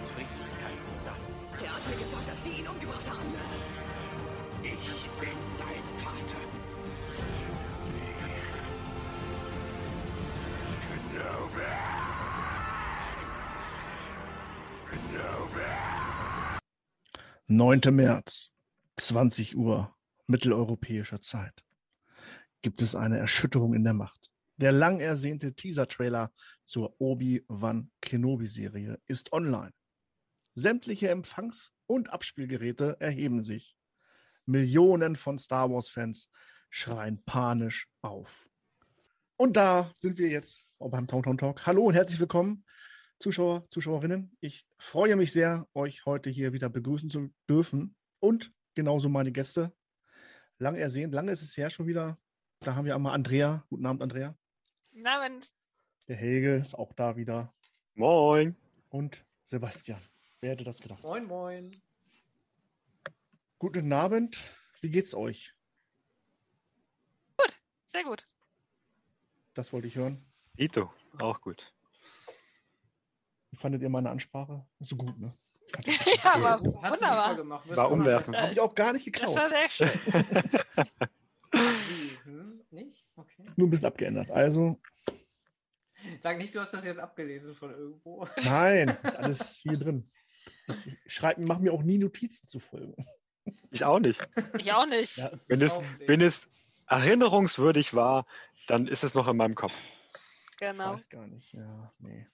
des Friedens keinen Soldaten. Er hat mir gesagt, dass Sie ihn umgebracht haben. Ich bin dein Vater. Kenobi! Kenobi! 9. März, 20 Uhr mitteleuropäischer Zeit. Gibt es eine Erschütterung in der Macht. Der lang ersehnte Teaser-Trailer zur Obi-Wan Kenobi-Serie ist online. Sämtliche Empfangs- und Abspielgeräte erheben sich. Millionen von Star Wars-Fans schreien panisch auf. Und da sind wir jetzt auch beim Town Town Talk. Hallo und herzlich willkommen, Zuschauer, Zuschauerinnen. Ich freue mich sehr, euch heute hier wieder begrüßen zu dürfen und genauso meine Gäste. Lang ersehnt, lange ist es her schon wieder. Da haben wir einmal Andrea. Guten Abend, Andrea. Guten Abend. Der Helge ist auch da wieder. Moin. Und Sebastian. Wer hätte das gedacht? Moin, moin. Guten Abend. Wie geht's euch? Sehr gut. Das wollte ich hören. Ito, auch gut. Wie fandet ihr meine Ansprache? So gut, ne? ja, war Hast du super wunderbar. gemacht. War umwerfend. Habe ich auch gar nicht Das geklaut. war sehr schön. Hm? Nicht? Okay. Nur ein bisschen abgeändert. Also, Sag nicht, du hast das jetzt abgelesen von irgendwo. nein, ist alles hier drin. Ich schreibe, mache mir auch nie Notizen zu Folgen. Ich auch nicht. Ich auch nicht. Ja. Wenn es, wenn es erinnerungswürdig war, dann ist es noch in meinem Kopf. Ich Genau. weiß gar nicht. Ja, nee.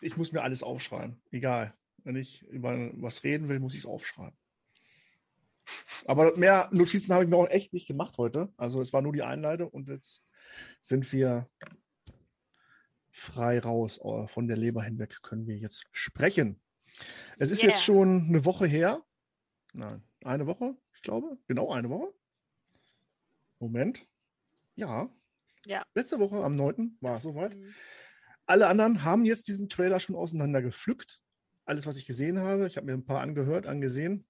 Ich muss mir alles aufschreiben. Egal. Wenn ich über was reden will, muss ich es aufschreiben. Aber mehr Notizen habe ich mir auch echt nicht gemacht heute. Also es war nur die Einleitung und jetzt sind wir frei raus. Oh, Von der Leber hinweg können wir jetzt sprechen. Es ist Yeah. jetzt schon eine Woche her. Nein, eine Woche, ich glaube. Genau eine Woche. Moment. Ja. Ja. Letzte Woche am 9. war es soweit. Mhm. Alle anderen haben jetzt diesen Trailer schon auseinander gepflückt. Alles, was ich gesehen habe. Ich habe mir ein paar angehört, angesehen.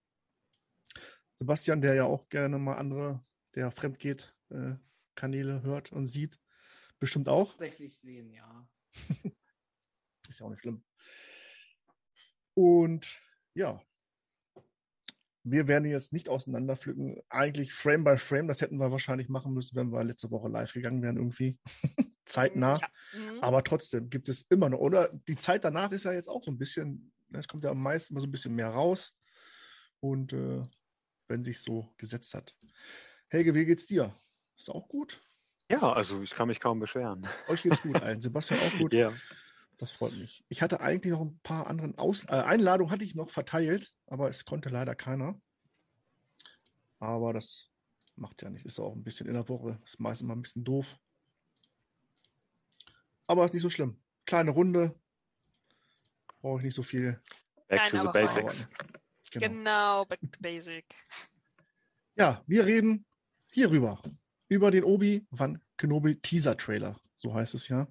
Sebastian, der ja auch gerne mal andere, der fremd geht, äh, Kanäle hört und sieht, bestimmt auch. Tatsächlich sehen, ja. Ist ja auch nicht schlimm. Und ja, wir werden jetzt nicht auseinanderpflücken. Eigentlich Frame by Frame, das hätten wir wahrscheinlich machen müssen, wenn wir letzte Woche live gegangen wären, irgendwie. Zeitnah. Ja. Mhm. Aber trotzdem gibt es immer noch, oder? Die Zeit danach ist ja jetzt auch so ein bisschen, es kommt ja am meisten immer so ein bisschen mehr raus. Und äh, wenn sich so gesetzt hat. Helge, wie geht's dir? Ist auch gut? Ja, also ich kann mich kaum beschweren. Euch geht's gut allen. Sebastian auch gut? Ja. Das freut mich. Ich hatte eigentlich noch ein paar anderen Aus äh, Einladungen hatte ich noch verteilt, aber es konnte leider keiner. Aber das macht ja nicht. Ist auch ein bisschen in der Woche. Ist meistens mal ein bisschen doof. Aber ist nicht so schlimm. Kleine Runde. Brauche ich nicht so viel. Back Nein, to the basics. Genau. Genau, back to basic. Ja, wir reden hierüber. Über den Obi-Wan Kenobi Teaser Trailer. So heißt es ja.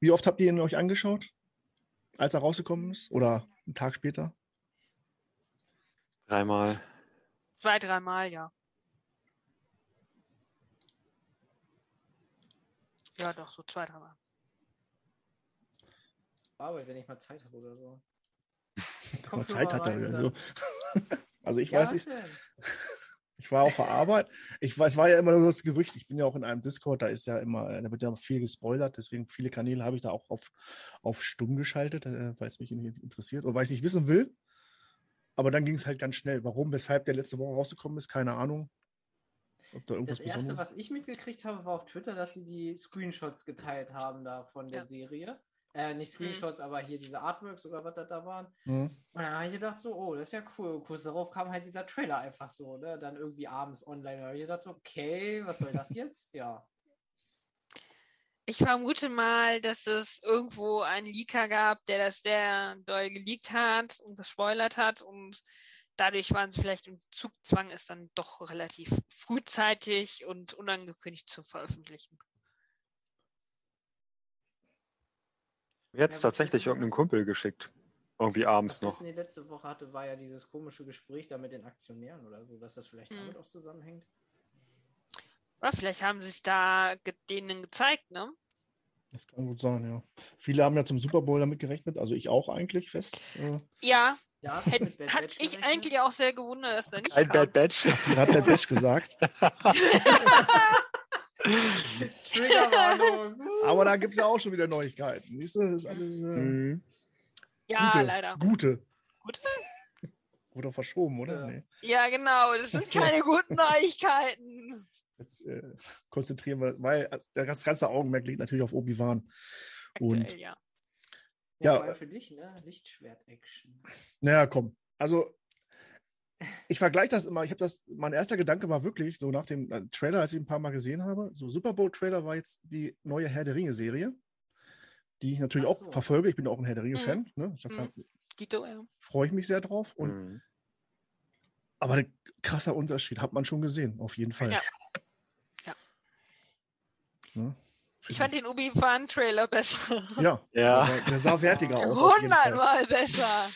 Wie oft habt ihr ihn euch angeschaut? Als er rausgekommen ist? Oder einen Tag später? Dreimal. Zwei, dreimal, ja. Ja, doch, so zwei, dreimal. Arbeit, wenn ich mal Zeit habe oder so. Aber Zeit hat er So. Also ich Ja, weiß, was ich, denn? Ich war auf der Arbeit. Ich weiß, war ja immer nur das Gerücht. Ich bin ja auch in einem Discord, da ist ja immer, da wird ja viel gespoilert, deswegen viele Kanäle habe ich da auch auf, auf stumm geschaltet, äh, weil es mich interessiert oder weil ich nicht wissen will. Aber dann ging es halt ganz schnell. Warum, weshalb der letzte Woche rausgekommen ist, keine Ahnung. Ob da irgendwas Das erste, Besonderes. was ich mitgekriegt habe, war auf Twitter, dass sie die Screenshots geteilt haben da von der Ja. Serie. Äh, nicht Screenshots, aber hier diese Artworks oder was das da waren. Hm. Und dann habe ich gedacht, so, oh, das ist ja cool. Kurz darauf kam halt dieser Trailer einfach so, ne? Dann irgendwie abends online. Da habe ich gedacht, okay, was soll das jetzt? Ja. Ich vermute mal, dass es irgendwo einen Leaker gab, der das sehr doll geleakt hat und gespoilert hat und dadurch waren sie vielleicht im Zugzwang, es dann doch relativ frühzeitig und unangekündigt zu veröffentlichen. Hat was tatsächlich irgendeinen Kumpel geschickt. Irgendwie abends Was noch. Disney letzte Woche hatte, war ja dieses komische Gespräch da mit den Aktionären oder so, dass das vielleicht Hm. damit auch zusammenhängt. Aber vielleicht haben sie es da denen gezeigt, ne? Das kann gut sein, ja. Viele haben ja zum Super Bowl damit gerechnet, also ich auch eigentlich fest. Äh, Ja, Ja, hätt, mit Bad hat gerechnet. eigentlich auch sehr gewundert, dass da nicht Ein kam. Bad Batch. sie hat der Batch gesagt. Triggerwarnung. Aber da gibt es ja auch schon wieder Neuigkeiten. Siehst du, das ist alles äh, Mhm. Ja, gute, leider. Gute. Gute? Wurde verschoben, oder? Ja. Nee. Ja, genau. Das sind keine guten Neuigkeiten. Jetzt äh, konzentrieren wir, weil äh, der ganze, Augenmerk liegt natürlich auf Obi-Wan. Und- Aktuell, ja. Ja, Ja. vor allem für dich, ne? Lichtschwert-Action. Naja, komm. Also, ich vergleiche das immer. Ich habe das, mein erster Gedanke war wirklich, so nach dem äh, Trailer, als ich ihn ein paar Mal gesehen habe, so Super Bowl-Trailer war jetzt die neue Herr der Ringe-Serie, die ich natürlich Ach auch so. verfolge. Ich bin auch ein Herr der Ringe-Fan. Ne? Ist ja ja. Freue ich mich sehr drauf. Und, Mhm. Aber ein krasser Unterschied hat man schon gesehen, auf jeden Fall. Ja. Ja. Ne? Ich fand den Obi-Wan-Trailer besser. Ja, Ja. Der, der sah wertiger aus. Hundertmal besser.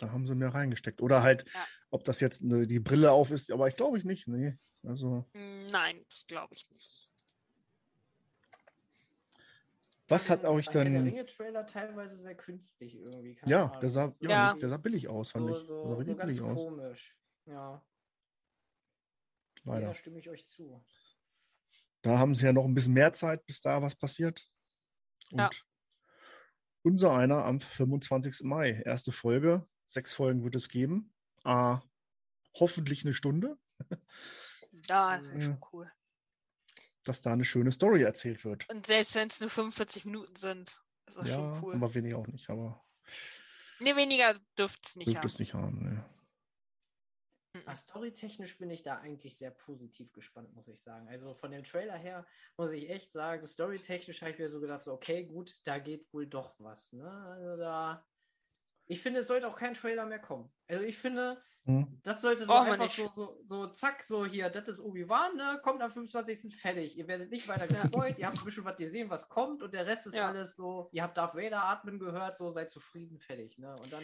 Da haben sie mehr reingesteckt. Oder halt, Ja. ob das jetzt eine, die Brille auf ist, aber ich glaube ich nicht. Nee. Also, Nein, das glaube ich nicht. was hat euch Herr der dann. Ringe-Trailer teilweise sehr künstlich irgendwie. keine Ja, Ahnung. der sah, ja, Ja. nicht- der sah billig aus, fand so, ich. Der so, sah so richtig ganz billig aus. komisch. Ja, Leider. da stimme ich euch zu. Da haben sie ja noch ein bisschen mehr Zeit, bis da was passiert. Und Ja. unser einer am 25. Mai, erste Folge. Sechs Folgen wird es geben. Ah, hoffentlich eine Stunde, Ja, das Ja. schon cool. dass da eine schöne Story erzählt wird. Und selbst wenn es nur 45 Minuten sind, ist das ja, schon cool. aber weniger auch nicht. Aber Nee, weniger dürfte es nicht dürfte haben. es nicht haben. Ne. Mhm. Ah, Storytechnisch bin ich da eigentlich sehr positiv gespannt, muss ich sagen. Also von dem Trailer her muss ich echt sagen, storytechnisch habe ich mir so gedacht, so, okay, gut, da geht wohl doch was. Ne? Also da, ich finde, es sollte auch kein Trailer mehr kommen. Also ich finde, Hm? das sollte so wir einfach so, so, so, zack, so hier, das ist Obi-Wan, ne? kommt am 25. fertig. Ihr werdet nicht weiter gespoilt, ihr habt ein bisschen was gesehen, was kommt und der Rest ist Ja. alles so, ihr habt Darth Vader atmen gehört, so seid zufrieden, fertig. Ne? Und dann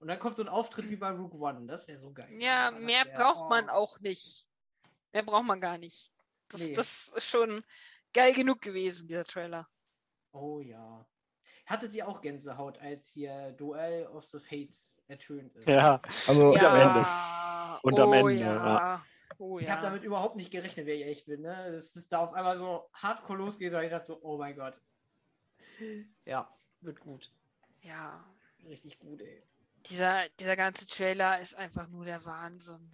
und dann kommt so ein Auftritt wie bei Rook One. Das wäre so geil. Ja, Das mehr wär- braucht man oh. auch nicht. Mehr braucht man gar nicht. Das, Nee. das ist schon geil genug gewesen, dieser Trailer. Oh ja. Hattet ihr auch Gänsehaut, als hier Duell of the Fates ertönt ist? Ja. Also, Und am Ende. Ja, Und am oh Ende, Ja. ja. Oh Ich ja. habe damit überhaupt nicht gerechnet, wer ich echt bin. Ne? Es ist da auf einmal so hardcore losgeht und ich dachte so, oh mein Gott. Ja, wird gut. ja. Richtig gut, ey. Dieser, dieser ganze Trailer ist einfach nur der Wahnsinn.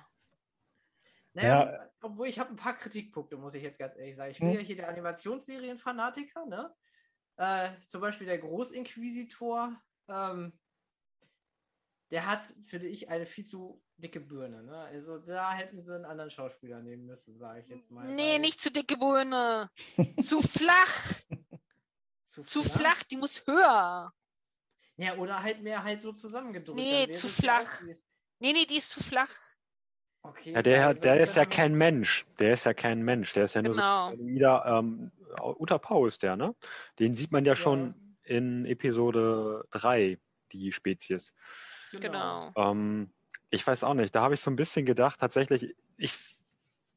Naja, obwohl ich habe ein paar Kritikpunkte, muss ich jetzt ganz ehrlich sagen. Ich bin Hm. ja hier der Animationsserienfanatiker, ne? Äh, zum Beispiel der Großinquisitor, ähm, der hat, finde ich, eine viel zu dicke Birne. Ne? Also da hätten sie einen anderen Schauspieler nehmen müssen, sage ich jetzt mal. Nee, nicht zu dicke Birne. zu flach. zu, Zu flach. Die muss höher. Ja, oder halt mehr halt so zusammengedrückt. Nee, zu flach. Nee, nee, die ist zu flach. Okay. Ja, der, weil- der ist ja kein Mensch. Der ist ja kein Mensch. Der ist ja nur Genau. so wieder ähm, Uta Pau ist der, ne? Den sieht man ja schon in Episode 3, die Spezies. Genau. Ähm, ich weiß auch nicht. Da habe ich so ein bisschen gedacht, tatsächlich, ich,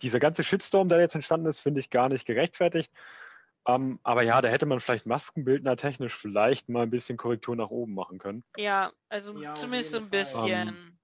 dieser ganze Shitstorm, der jetzt entstanden ist, finde ich gar nicht gerechtfertigt. Ähm, aber ja, da hätte man vielleicht Maskenbildner technisch vielleicht mal ein bisschen Korrektur nach oben machen können. Ja, also Ja, zumindest so ein bisschen.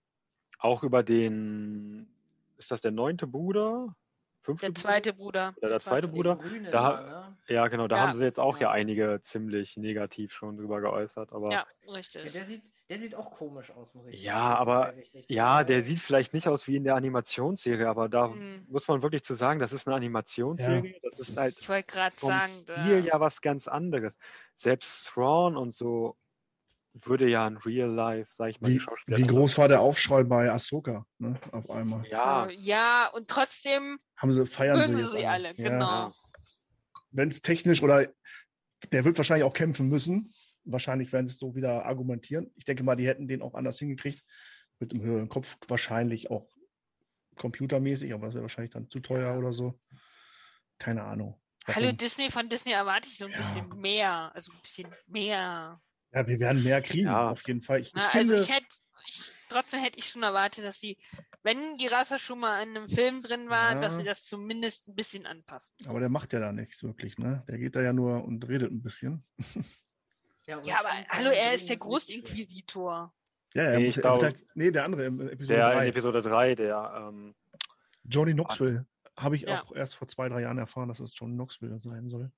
Auch über den, ist das der neunte Bruder? Fünfte der zweite Bruder. Oder der zweite Bruder? Grüne Da- da, ne? Ja, genau, da Ja. haben sie jetzt auch ja. Ja. einige ziemlich negativ schon drüber geäußert. Aber Ja, Ja, richtig. der, sieht, der sieht auch komisch aus, muss ich Ja, sagen. Aber- ja, Aber- der sieht vielleicht nicht aus wie in der Animationsserie, aber da Mhm. muss man wirklich zu sagen, das ist eine Animationsserie. das das ist halt Ich wollte gerade sagen, Stil da, ja was ganz anderes. Selbst Thrawn und so würde ja in Real Life, sag ich mal, Wie, wie groß war der Aufschrei bei Ahsoka ne, auf einmal? Ja, äh, ja, und trotzdem Haben sie, feiern sie sie jetzt sie alle, Ja. genau. Wenn es technisch oder der wird wahrscheinlich auch kämpfen müssen. Wahrscheinlich werden sie es so wieder argumentieren. Ich denke mal, die hätten den auch anders hingekriegt. Mit dem höheren Kopf wahrscheinlich auch computermäßig, aber das wäre wahrscheinlich dann zu teuer oder so. Keine Ahnung. Hallo? Disney, von Disney erwarte ich so ein Ja. bisschen mehr. Also ein bisschen mehr. Ja, wir werden mehr kriegen, Ja. auf jeden Fall. Ich, ich Na, finde, also ich hätte, ich trotzdem hätte ich schon erwartet, dass sie, wenn die Rasse schon mal in einem Film drin war, dass Ja. sie das zumindest ein bisschen anpassen. Aber der macht ja da nichts wirklich, ne? Der geht da ja nur und redet ein bisschen. Ja, Ja, aber hallo, er ist der Großinquisitor. Ja, er Nee, muss, er glaube- halt, nee, der andere im Episode Der in 3. Episode 3, der, ähm, Johnny Knoxville. Habe ich Ja. auch erst vor zwei, drei Jahren erfahren, dass es Johnny Knoxville sein soll,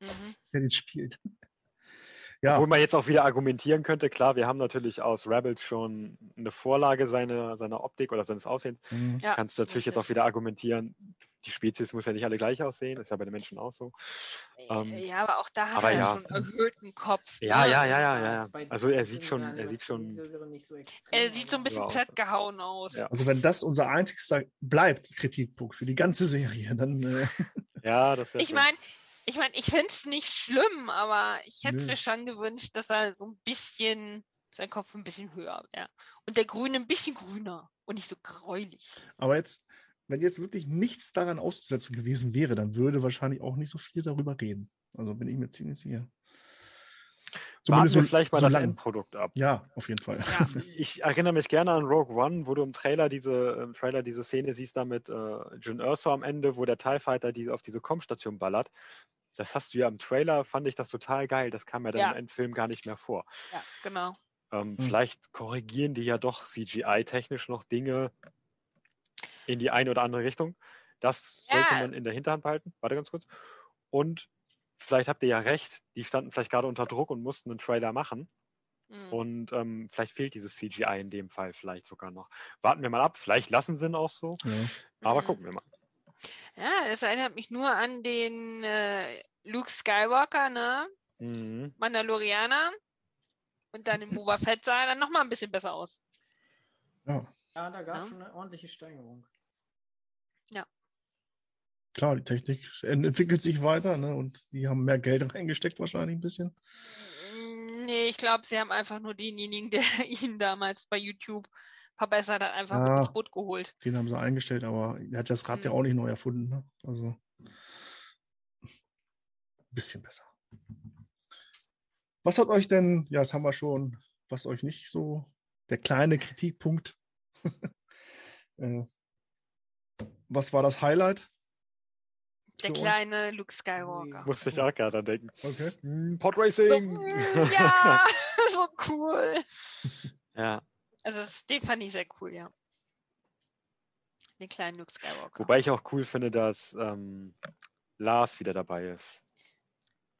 Mhm. der den spielt. Ja, Obwohl man jetzt auch wieder argumentieren könnte, klar, wir haben natürlich aus Rebels schon eine Vorlage seiner, seiner Optik oder seines Aussehens. mhm. Ja, Kannst du natürlich jetzt richtig. auch wieder argumentieren, die Spezies muss ja nicht alle gleich aussehen, ist ja bei den Menschen auch so. Ähm, ja, aber auch da hat er ja. schon erhöhten Kopf. Ja, ne? ja, ja, ja, ja. bei Also er sieht schon, er sieht schon, so Er sieht so ein bisschen Ja, platt gehauen aus. Ja. Also wenn das unser einzigster bleibt, Kritikpunkt für die ganze Serie, dann äh, ja, das wäre Ich meine, ich meine, ich finde es nicht schlimm, aber ich hätte mir schon gewünscht, dass er so ein bisschen, sein Kopf ein bisschen höher wäre. Und der Grüne ein bisschen grüner und nicht so gräulich. aber jetzt, wenn jetzt wirklich nichts daran auszusetzen gewesen wäre, dann würde wahrscheinlich auch nicht so viel darüber reden. Also bin ich mir ziemlich sicher. Warten wir vielleicht mal so das lang. Endprodukt ab. Ja, auf jeden Fall. Ja. Ich erinnere mich gerne an Rogue One, wo du im Trailer diese, im Trailer diese Szene siehst, da mit äh, Jyn Erso am Ende, wo der TIE Fighter die auf diese Com-Station ballert. Das hast du ja im Trailer, fand ich das total geil. Das kam ja dann Ja. im Endfilm gar nicht mehr vor. Ja, genau. Ähm, Hm. Vielleicht korrigieren die ja doch CGI-technisch noch Dinge in die eine oder andere Richtung. Das Ja. sollte man in der Hinterhand behalten. Warte ganz kurz. Und vielleicht habt ihr ja recht, die standen vielleicht gerade unter Druck und mussten einen Trailer machen. Mhm. Und ähm, vielleicht fehlt dieses CGI in dem Fall vielleicht sogar noch. Warten wir mal ab. Vielleicht lassen sie ihn auch so. Ja. Aber Mhm. gucken wir mal. Ja, es erinnert mich nur an den äh, Luke Skywalker, ne? Mhm. Mandalorianer. Und dann im Boba Fett sah er dann nochmal ein bisschen besser aus. ja, Ja, da gab es Ja. schon eine ordentliche Steigerung. Klar, die Technik ent- entwickelt sich weiter ne? und die haben mehr Geld reingesteckt wahrscheinlich ein bisschen. Mm, Nee, ich glaube, sie haben einfach nur denjenigen, der ihn damals bei YouTube verbessert hat, einfach mit Ah. ins Boot geholt. Den haben sie eingestellt, aber er hat das Rad ja Mhm. auch nicht neu erfunden. Ne? Also ein bisschen besser. Was hat euch denn, ja, das haben wir schon, was euch nicht so, der kleine Kritikpunkt. äh, was war das Highlight? Der kleine Luke Skywalker. Musste ich auch gerade denken. Okay. Hm, Podracing! So, mm, ja, so cool. ja. Also das, den fand ich sehr cool, ja. Den kleinen Luke Skywalker. Wobei ich auch cool finde, dass ähm, Lars wieder dabei ist.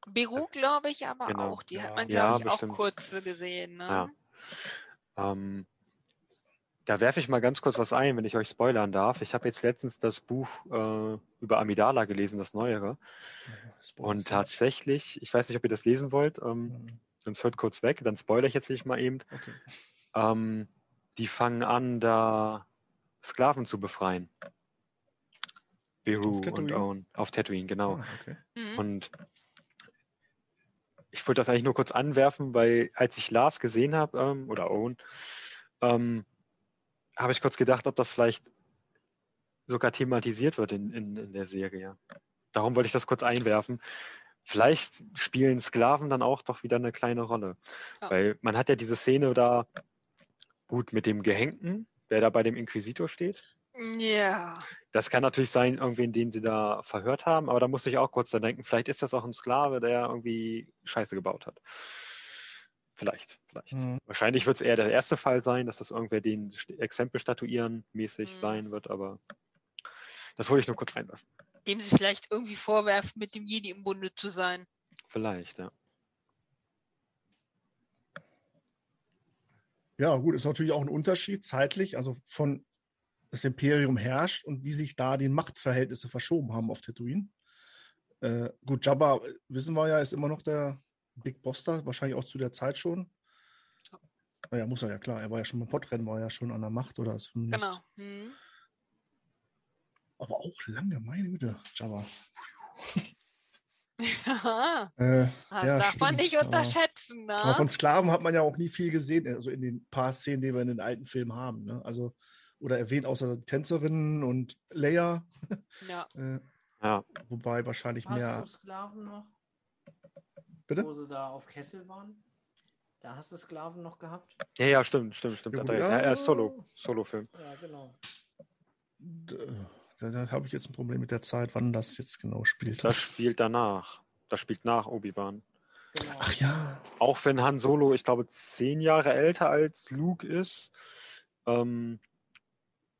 Beru, glaube ich, aber Genau. auch. Die Ja. hat man, Ja, glaube ich, bestimmt. auch kurz gesehen. Ne? Ja. Ähm, da werfe ich mal ganz kurz was ein, wenn ich euch spoilern darf. Ich habe jetzt letztens das Buch äh, über Amidala gelesen, das Neuere. Und tatsächlich, ich weiß nicht, ob ihr das lesen wollt, ähm, Mhm. sonst hört kurz weg, dann spoilere ich jetzt nicht mal eben. Okay. Ähm, die fangen an, da Sklaven zu befreien. Beru und? Owen. Auf Tatooine, genau. Ah, okay. Mhm. Und ich wollte das eigentlich nur kurz anwerfen, weil als ich Lars gesehen habe, ähm, oder Owen, ähm, habe ich kurz gedacht, ob das vielleicht sogar thematisiert wird in, in, in der Serie. Darum wollte ich das kurz einwerfen. Vielleicht spielen Sklaven dann auch doch wieder eine kleine Rolle. Ja. Weil man hat ja diese Szene da gut mit dem Gehängten, der da bei dem Inquisitor steht. Ja. Das kann natürlich sein, irgendwen, den sie da verhört haben, aber da musste ich auch kurz dran denken, vielleicht ist das auch ein Sklave, der irgendwie Scheiße gebaut hat. Vielleicht, vielleicht. Mhm. Wahrscheinlich wird es eher der erste Fall sein, dass das irgendwer den Exempel statuieren mäßig Mhm. sein wird, aber das wollte ich nur kurz reinwerfen. Dem sie vielleicht irgendwie vorwerfen, mit dem Jedi im Bunde zu sein. Vielleicht, ja. Ja, gut, ist natürlich auch ein Unterschied zeitlich, also von das Imperium herrscht und wie sich da die Machtverhältnisse verschoben haben auf Tatooine. Äh, gut, Jabba, wissen wir ja, ist immer noch der Big Boss da, wahrscheinlich auch zu der Zeit schon. Naja, muss er ja klar, er war ja schon beim Podrennen, war ja schon an der Macht oder zumindest. Genau. Hm. Aber auch lange, meine Güte, Jabba. das Äh, ja, darf man stimmt, nicht aber- unterschätzen, ne? Aber von Sklaven hat man ja auch nie viel gesehen, also in den paar Szenen, die wir in den alten Filmen haben. Ne? Also, oder erwähnt außer Tänzerinnen und Leia, ja. äh, Ja, wobei wahrscheinlich Hast mehr. du Sklaven noch? Bitte? Wo sie da auf Kessel waren? Da hast du Sklaven noch gehabt. Ja, ja, stimmt, stimmt, stimmt. Ja, ja. ja, er ist Solo, Solo-Film. Ja, genau. D- Da, da habe ich jetzt ein Problem mit der Zeit, wann das jetzt genau spielt. Das spielt danach. Das spielt nach Obi-Wan. genau. Ach ja. Auch wenn Han Solo, ich glaube, zehn Jahre älter als Luke ist, ähm,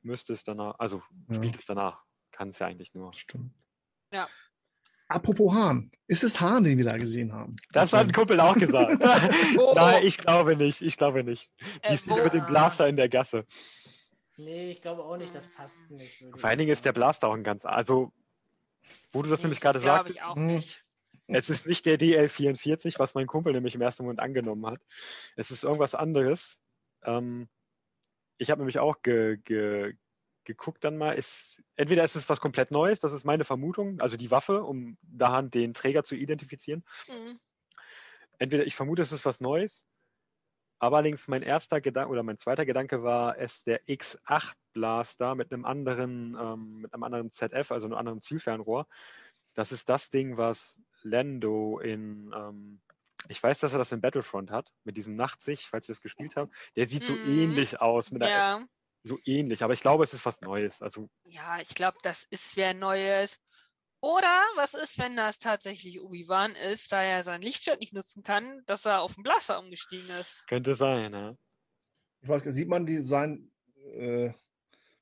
müsste es danach, also Ja. spielt es danach. Kann es ja eigentlich nur. Stimmt. Ja. Apropos Hahn. Ist es Hahn, den wir da gesehen haben? Das hat ein Kumpel auch gesagt. Oh, Nein, ich glaube nicht. Ich glaube nicht. Die Äh, Szene mit dem Blaster in der Gasse. Nee, ich glaube auch nicht, das passt nicht. Vor allen Dingen ist der. Blaster auch ein ganz, also, wo du das Nee, nämlich das gerade glaube sagtest, ich auch Hm. nicht. es ist nicht der DL44, was mein Kumpel nämlich im ersten Moment angenommen hat. Es ist irgendwas anderes. Ähm, ich habe nämlich auch ge, ge, geguckt dann mal. Ist, entweder ist es was komplett Neues, das ist meine Vermutung, also die Waffe, um daran den Träger zu identifizieren. Mhm. Entweder ich vermute, es ist was Neues. Aber allerdings mein erster Gedanke oder mein zweiter Gedanke war es der X8 Blaster mit einem anderen, ähm, mit einem anderen ZF, also einem anderen Zielfernrohr. Das ist das Ding, was Lando in, ähm, ich weiß, dass er das in Battlefront hat, mit diesem Nachtsicht, falls ihr das gespielt habt. Der sieht so Mhm. ähnlich aus, mit der, Ja. So ähnlich, aber ich glaube, es ist was Neues. Also ja, ich glaube, das ist wer Neues. Oder was ist, wenn das tatsächlich Obi-Wan ist, da er sein Lichtschwert nicht nutzen kann, dass er auf den Blaster umgestiegen ist? könnte sein, ja. Ich weiß, sieht man die, sein äh,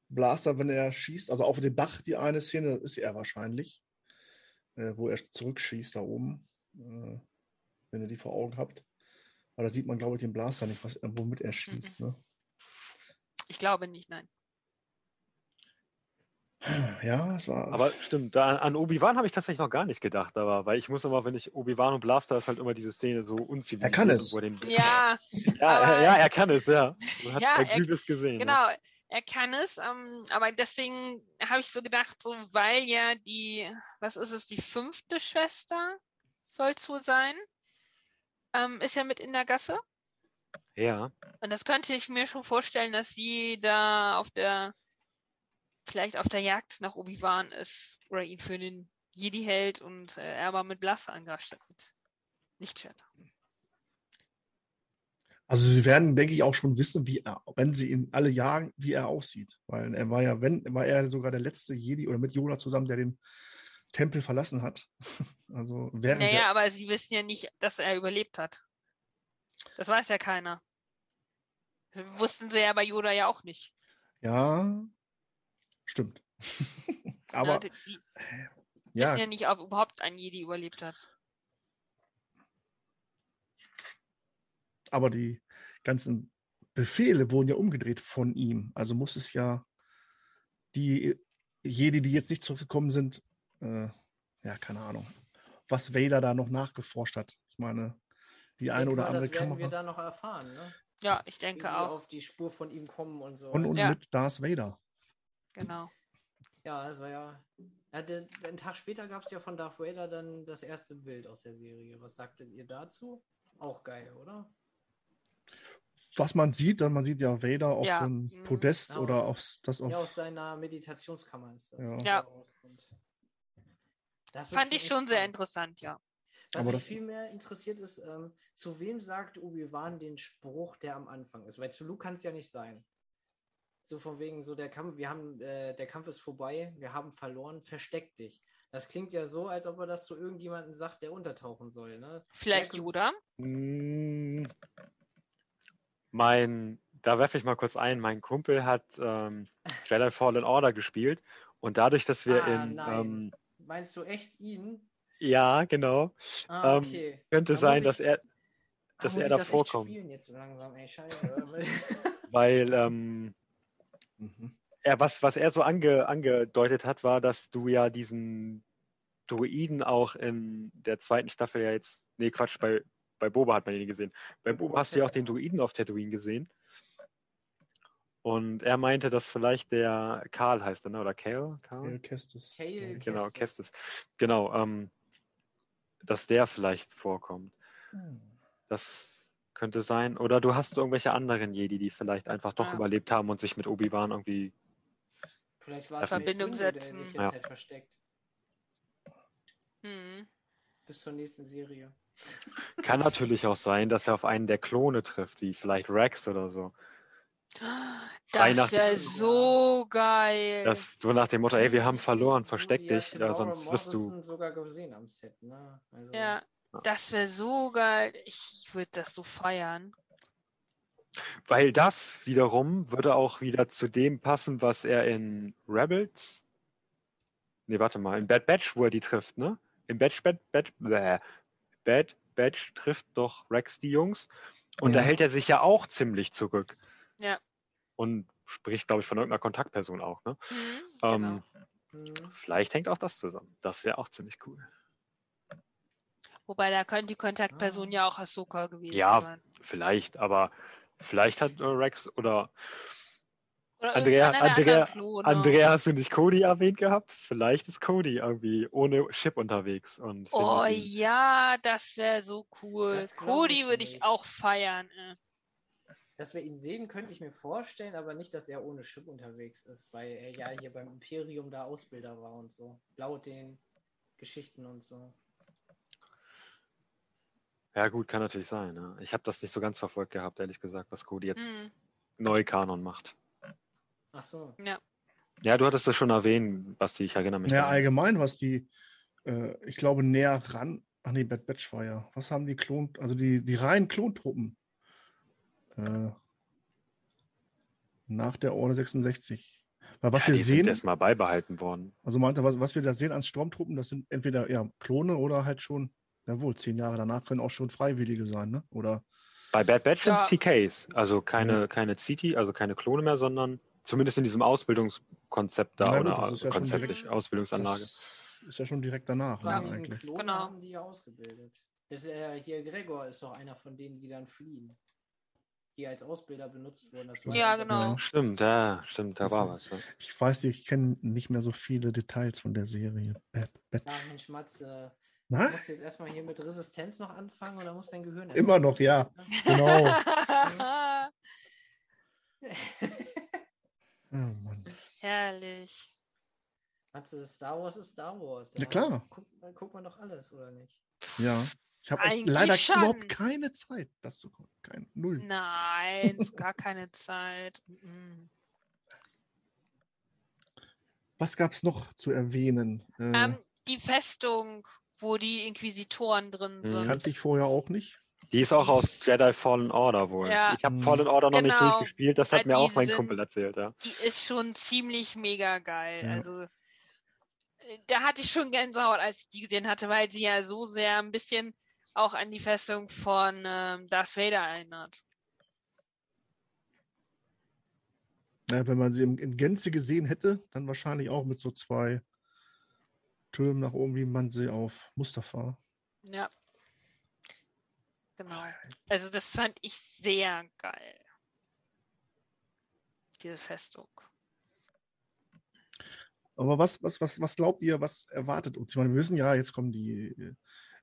Blaster, wenn er schießt? Also auf dem Dach die eine Szene, das ist er wahrscheinlich, äh, wo er zurückschießt da oben, äh, wenn ihr die vor Augen habt. Aber da sieht man, glaube ich, den Blaster nicht, was, womit er schießt. Ne? Ich glaube nicht, nein. Ja, es war. Aber stimmt, da, an Obi-Wan habe ich tatsächlich noch gar nicht gedacht, aber weil ich muss immer, wenn ich Obi-Wan und Blaster ist halt immer diese Szene so unzivilisiert. Er kann es. er Ja, ja, aber- ja, er kann es, ja. Man hat Ja, er- Grievous gesehen. genau. Er kann es, ähm, aber deswegen habe ich so gedacht, so weil ja die, was ist es, die fünfte Schwester soll es wohl sein, ähm, ist ja mit in der Gasse. Ja, Und das könnte ich mir schon vorstellen, dass sie da auf der, vielleicht auf der Jagd nach Obi-Wan ist oder ihn für den Jedi hält und äh, er aber mit Blaster angreift statt mit Lichtschwert. Also sie werden, denke ich, auch schon wissen, wie er, wenn sie ihn alle jagen, wie er aussieht. Weil er war ja, wenn, war er sogar der letzte Jedi oder mit Yoda zusammen, der den Tempel verlassen hat. Also während Naja, der, aber sie wissen ja nicht, dass er überlebt hat. Das weiß ja keiner. Das wussten sie ja bei Yoda ja auch nicht. ja, stimmt. Aber ne? die, die ja, wissen ja nicht, ob überhaupt ein Jedi überlebt hat. aber die ganzen Befehle wurden ja umgedreht von ihm. Also muss es ja die Jedi, die jetzt nicht zurückgekommen sind, äh, ja, keine Ahnung, was Vader da noch nachgeforscht hat. Ich meine, die eine oder mal, andere das werden wir Kamera da noch erfahren, ne? Ja, ich Wie denke wir auch. auf die Spur von ihm kommen und so. und, und Ja. mit Darth Vader. Genau. Ja, also ja. ja der, einen Tag später gab es ja von Darth Vader dann das erste Bild aus der Serie. Was sagtet ihr dazu? Auch geil, oder? Was man sieht, dann man sieht ja Vader auf Ja, so einem mhm. Podest Ja, oder aus- das auf. Ja, aus seiner Meditationskammer ist das. Ja. was Ja. Das Fand ich schon sehr interessant, ja. Was Aber mich viel mehr interessiert ist, ähm, zu wem sagt Obi-Wan den Spruch, der am Anfang ist? Weil zu Luke kann es ja nicht sein. So von wegen, so der Kampf, wir haben, äh, der Kampf ist vorbei, wir haben verloren, versteck dich. Das klingt ja so, als ob er das zu irgendjemandem sagt, der untertauchen soll, ne? Vielleicht Yoda. Mm, Mein, da werfe ich mal kurz ein, mein Kumpel hat ähm, Jedi Fallen Order gespielt und dadurch, dass wir Ah, in, nein. ähm, Meinst du echt ihn? Ja, genau, Ah, Ähm, okay. könnte Da sein, muss dass ich- er, dass er ich da vorkommt. so langsam, ey, scheiße. weil ähm, Mhm. er, was, was er so ange, angedeutet hat, war, dass du ja diesen Druiden auch in der zweiten Staffel ja jetzt, nee, Quatsch, bei, bei Boba hat man ihn gesehen. Bei Boba hast du ja auch den Druiden auf Tatooine gesehen. Und er meinte, dass vielleicht der Karl heißt er, ne? oder Kale? Karl? Cal Kestis. Kale Genau, Kestis. Kestis. Genau, ähm, dass der vielleicht vorkommt. Hm. Das könnte sein. Oder du hast irgendwelche anderen Jedi, die vielleicht einfach doch Ja. überlebt haben und sich mit Obi-Wan irgendwie. Vielleicht war es Verbindung Windu, der setzen. sich jetzt Ja. halt versteckt. Hm. Bis zur nächsten Serie. Kann natürlich auch sein, dass er auf einen der Klone trifft, wie vielleicht Rex oder so. Das wäre so geil. Das, so nach dem Motto, ey, wir haben verloren, versteck Claudia dich, ja, sonst wirst du. Sogar gesehen am Set, ne? Also, ja, das wäre so geil. Ich würde das so feiern. Weil das wiederum würde auch wieder zu dem passen, was er in Rebels. Nee, warte mal, in Bad Batch, wo er die trifft, ne? In Bad Bad Bad bäh. Bad Batch trifft doch Rex die Jungs. Und da Mhm. hält er sich ja auch ziemlich zurück. Ja. Und spricht, glaube ich, von irgendeiner Kontaktperson auch, ne? Mhm, Ähm, genau. Vielleicht hängt auch das zusammen. Das wäre auch ziemlich cool. Wobei da könnte die Kontaktperson Ah. ja auch Ahsoka gewesen Ja. sein. Vielleicht, aber vielleicht hat äh, Rex oder Oder Andrea- Andrea- Klone. Andrea, hast du nicht Cody erwähnt gehabt? Vielleicht ist Cody irgendwie ohne Chip unterwegs. Und Oh ja, das wäre so cool. Das Cody würde ich auch feiern. äh. Dass wir ihn sehen, könnte ich mir vorstellen, aber nicht, dass er ohne Chip unterwegs ist, weil er ja hier beim Imperium da Ausbilder war und so. Laut den Geschichten und so. Ja, gut, kann natürlich sein. Ne? Ich habe das nicht so ganz verfolgt gehabt, ehrlich gesagt, was Cody jetzt Hm, neu Kanon macht. Ach so. Ja, du hattest es schon erwähnt, Basti, ich erinnere mich. Ja, daran. allgemein, was die, äh, ich glaube, näher ran. Ach nee, Bad Batch war ja. Was haben die Klon, also die, die reinen Klontruppen äh, nach der Order 66. Weil was ja, wir die sind sehen, erstmal beibehalten worden. also meinte, was, was wir da sehen an Sturmtruppen, das sind entweder ja, Klone oder halt schon, jawohl, zehn Jahre danach können auch schon Freiwillige sein, ne? Oder Bei Bad Batch sind Ja. TKs, also keine, keine CT, also keine Klone mehr, sondern zumindest in diesem Ausbildungskonzept da gut, oder ist ja Konzept direkt- Ausbildungsanlage. das ist ja schon direkt danach, ne, Wegen den eigentlich. Klonen Genau. haben die ja ausgebildet. Das, äh, hier Gregor ist doch einer von denen, die dann fliehen. Die als Ausbilder benutzt wurden. Das war Ja, der- genau. Stimmt, ja, stimmt, da war Also- was. Ja. Ich weiß nicht, ich kenne nicht mehr so viele Details von der Serie. Bad Batch. Ja, Mensch, Matze. Na? Musst du jetzt erstmal hier mit Resistenz noch anfangen oder muss dein Gehirn Immer noch, ja. Genau. Oh Mann. Herrlich. Matze, Star Wars ist Star Wars. Ja, klar. Guckt, guckt man doch alles, oder nicht? Ja. Ich habe leider schon. überhaupt keine Zeit, das zu gucken. Kein, null. Nein, gar keine Zeit. Mhm. Was gab es noch zu erwähnen? Äh, Ähm, die Festung, wo die Inquisitoren drin Mhm. sind. kannte ich vorher auch nicht. Die ist auch Die- aus Jedi Fallen Order wohl. Ja. Ich habe Mhm. Fallen Order noch nicht Genau. durchgespielt, das hat Weil mir auch mein sind- Kumpel erzählt, ja. Die ist schon ziemlich mega geil. Ja. Also äh, da hatte ich schon Gänsehaut, als ich die gesehen hatte, weil sie ja so sehr ein bisschen auch an die Festung von ähm, Darth Vader erinnert. Ja, wenn man sie in, Gänze gesehen hätte, dann wahrscheinlich auch mit so zwei Türmen nach oben, wie man sie auf Mustafa. Ja. Genau. Also das fand ich sehr geil. Diese Festung. Aber was, was, was, was glaubt ihr, was erwartet uns? Ich meine, wir wissen ja, jetzt kommen die, äh,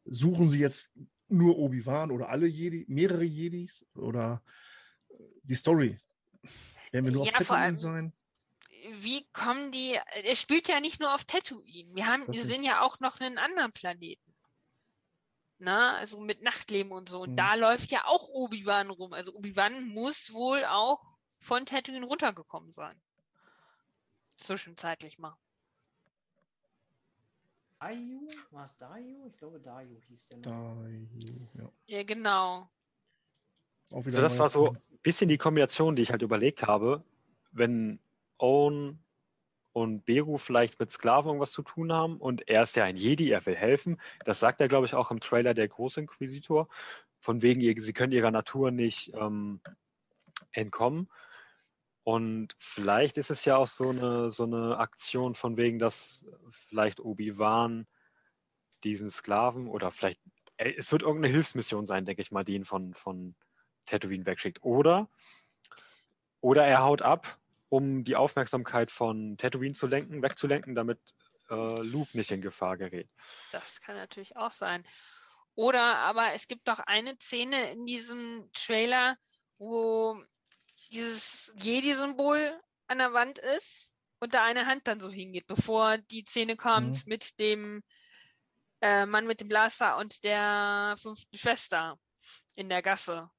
suchen sie jetzt nur Obi-Wan oder alle Jedi, mehrere Jedis oder äh, die Story? Werden wir nur Ja, auf Tatooine sein? Wie kommen die? Er spielt ja nicht nur auf Tatooine. Wir haben, Das wir sehen ja auch noch einen anderen Planeten. Na, also mit Nachtleben und so. Und Mhm. da läuft ja auch Obi-Wan rum. Also Obi-Wan muss wohl auch von Tatooine runtergekommen sein. Zwischenzeitlich mal. Dayu? War es Dayu? Ich glaube, Dayu hieß der. noch. Da, ja. Ja, genau. Also das war so ein bisschen die Kombination, die ich halt überlegt habe, wenn Owen und Beru vielleicht mit Sklaven irgendwas zu tun haben und er ist ja ein Jedi, er will helfen. Das sagt er, glaube ich, auch im Trailer der Großinquisitor. Von wegen, ihr- sie können ihrer Natur nicht ähm, entkommen. Und vielleicht ist es ja auch so eine, so eine Aktion von wegen, dass vielleicht Obi-Wan diesen Sklaven oder vielleicht, äh, es wird irgendeine Hilfsmission sein, denke ich mal, die ihn von, von Tatooine wegschickt. Oder, oder er haut ab, um die Aufmerksamkeit von Tatooine zu lenken, wegzulenken, damit äh, Luke nicht in Gefahr gerät. Das kann natürlich auch sein. Oder aber es gibt doch eine Szene in diesem Trailer, wo dieses Jedi-Symbol an der Wand ist und da eine Hand dann so hingeht, bevor die Szene kommt Mhm. mit dem äh, Mann mit dem Blaster und der fünften Schwester in der Gasse.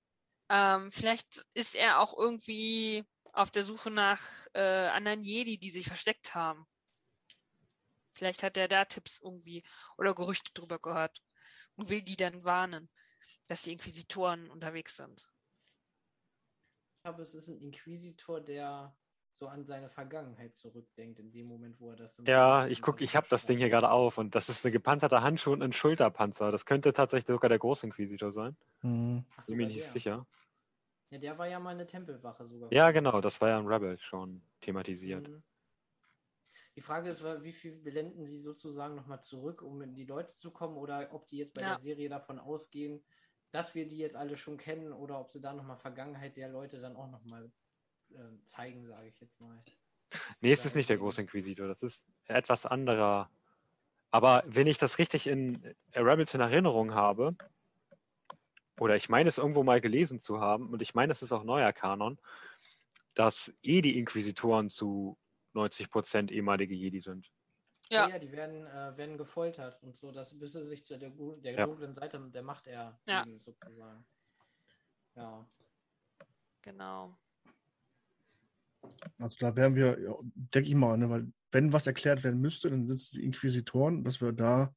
Ähm, vielleicht ist er auch irgendwie auf der Suche nach äh, anderen Jedi, die sich versteckt haben. Vielleicht hat er da Tipps irgendwie oder Gerüchte drüber gehört und will die dann warnen, dass die Inquisitoren unterwegs sind. Ich glaube, es ist ein Inquisitor, der so an seine Vergangenheit zurückdenkt, in dem Moment, wo er das. Ja, ich gucke, ich habe das Ding hier gerade auf und das ist eine gepanzerte Handschuhe und ein Schulterpanzer. Das könnte tatsächlich sogar der Großinquisitor sein. Hm. Ach, Bin mir nicht der. sicher. Ja, der war ja mal eine Tempelwache sogar. Ja, genau, das war ja ein Rebel schon thematisiert. Mhm. Die Frage ist, wie viel blenden sie sozusagen nochmal zurück, um in die Leute zu kommen, oder ob die jetzt bei Ja. der Serie davon ausgehen, dass wir die jetzt alle schon kennen, oder ob sie da nochmal Vergangenheit der Leute dann auch nochmal äh, zeigen, sage ich jetzt mal. Nee, es ist nicht der Großinquisitor, das ist etwas anderer. Aber wenn ich das richtig in Rebels in Erinnerung habe, oder ich meine es irgendwo mal gelesen zu haben, und ich meine, es ist auch neuer Kanon, dass eh die Inquisitoren zu 90% ehemalige Jedi sind. Ja, Ja. ja die werden, äh, werden gefoltert und so, dass bis sie sich zu der, der Ja. dunklen Seite der Macht er Ja. sozusagen. Ja. Genau. Also da wären wir, ja, denke ich mal, ne, weil wenn was erklärt werden müsste, dann sind es die Inquisitoren, dass wir da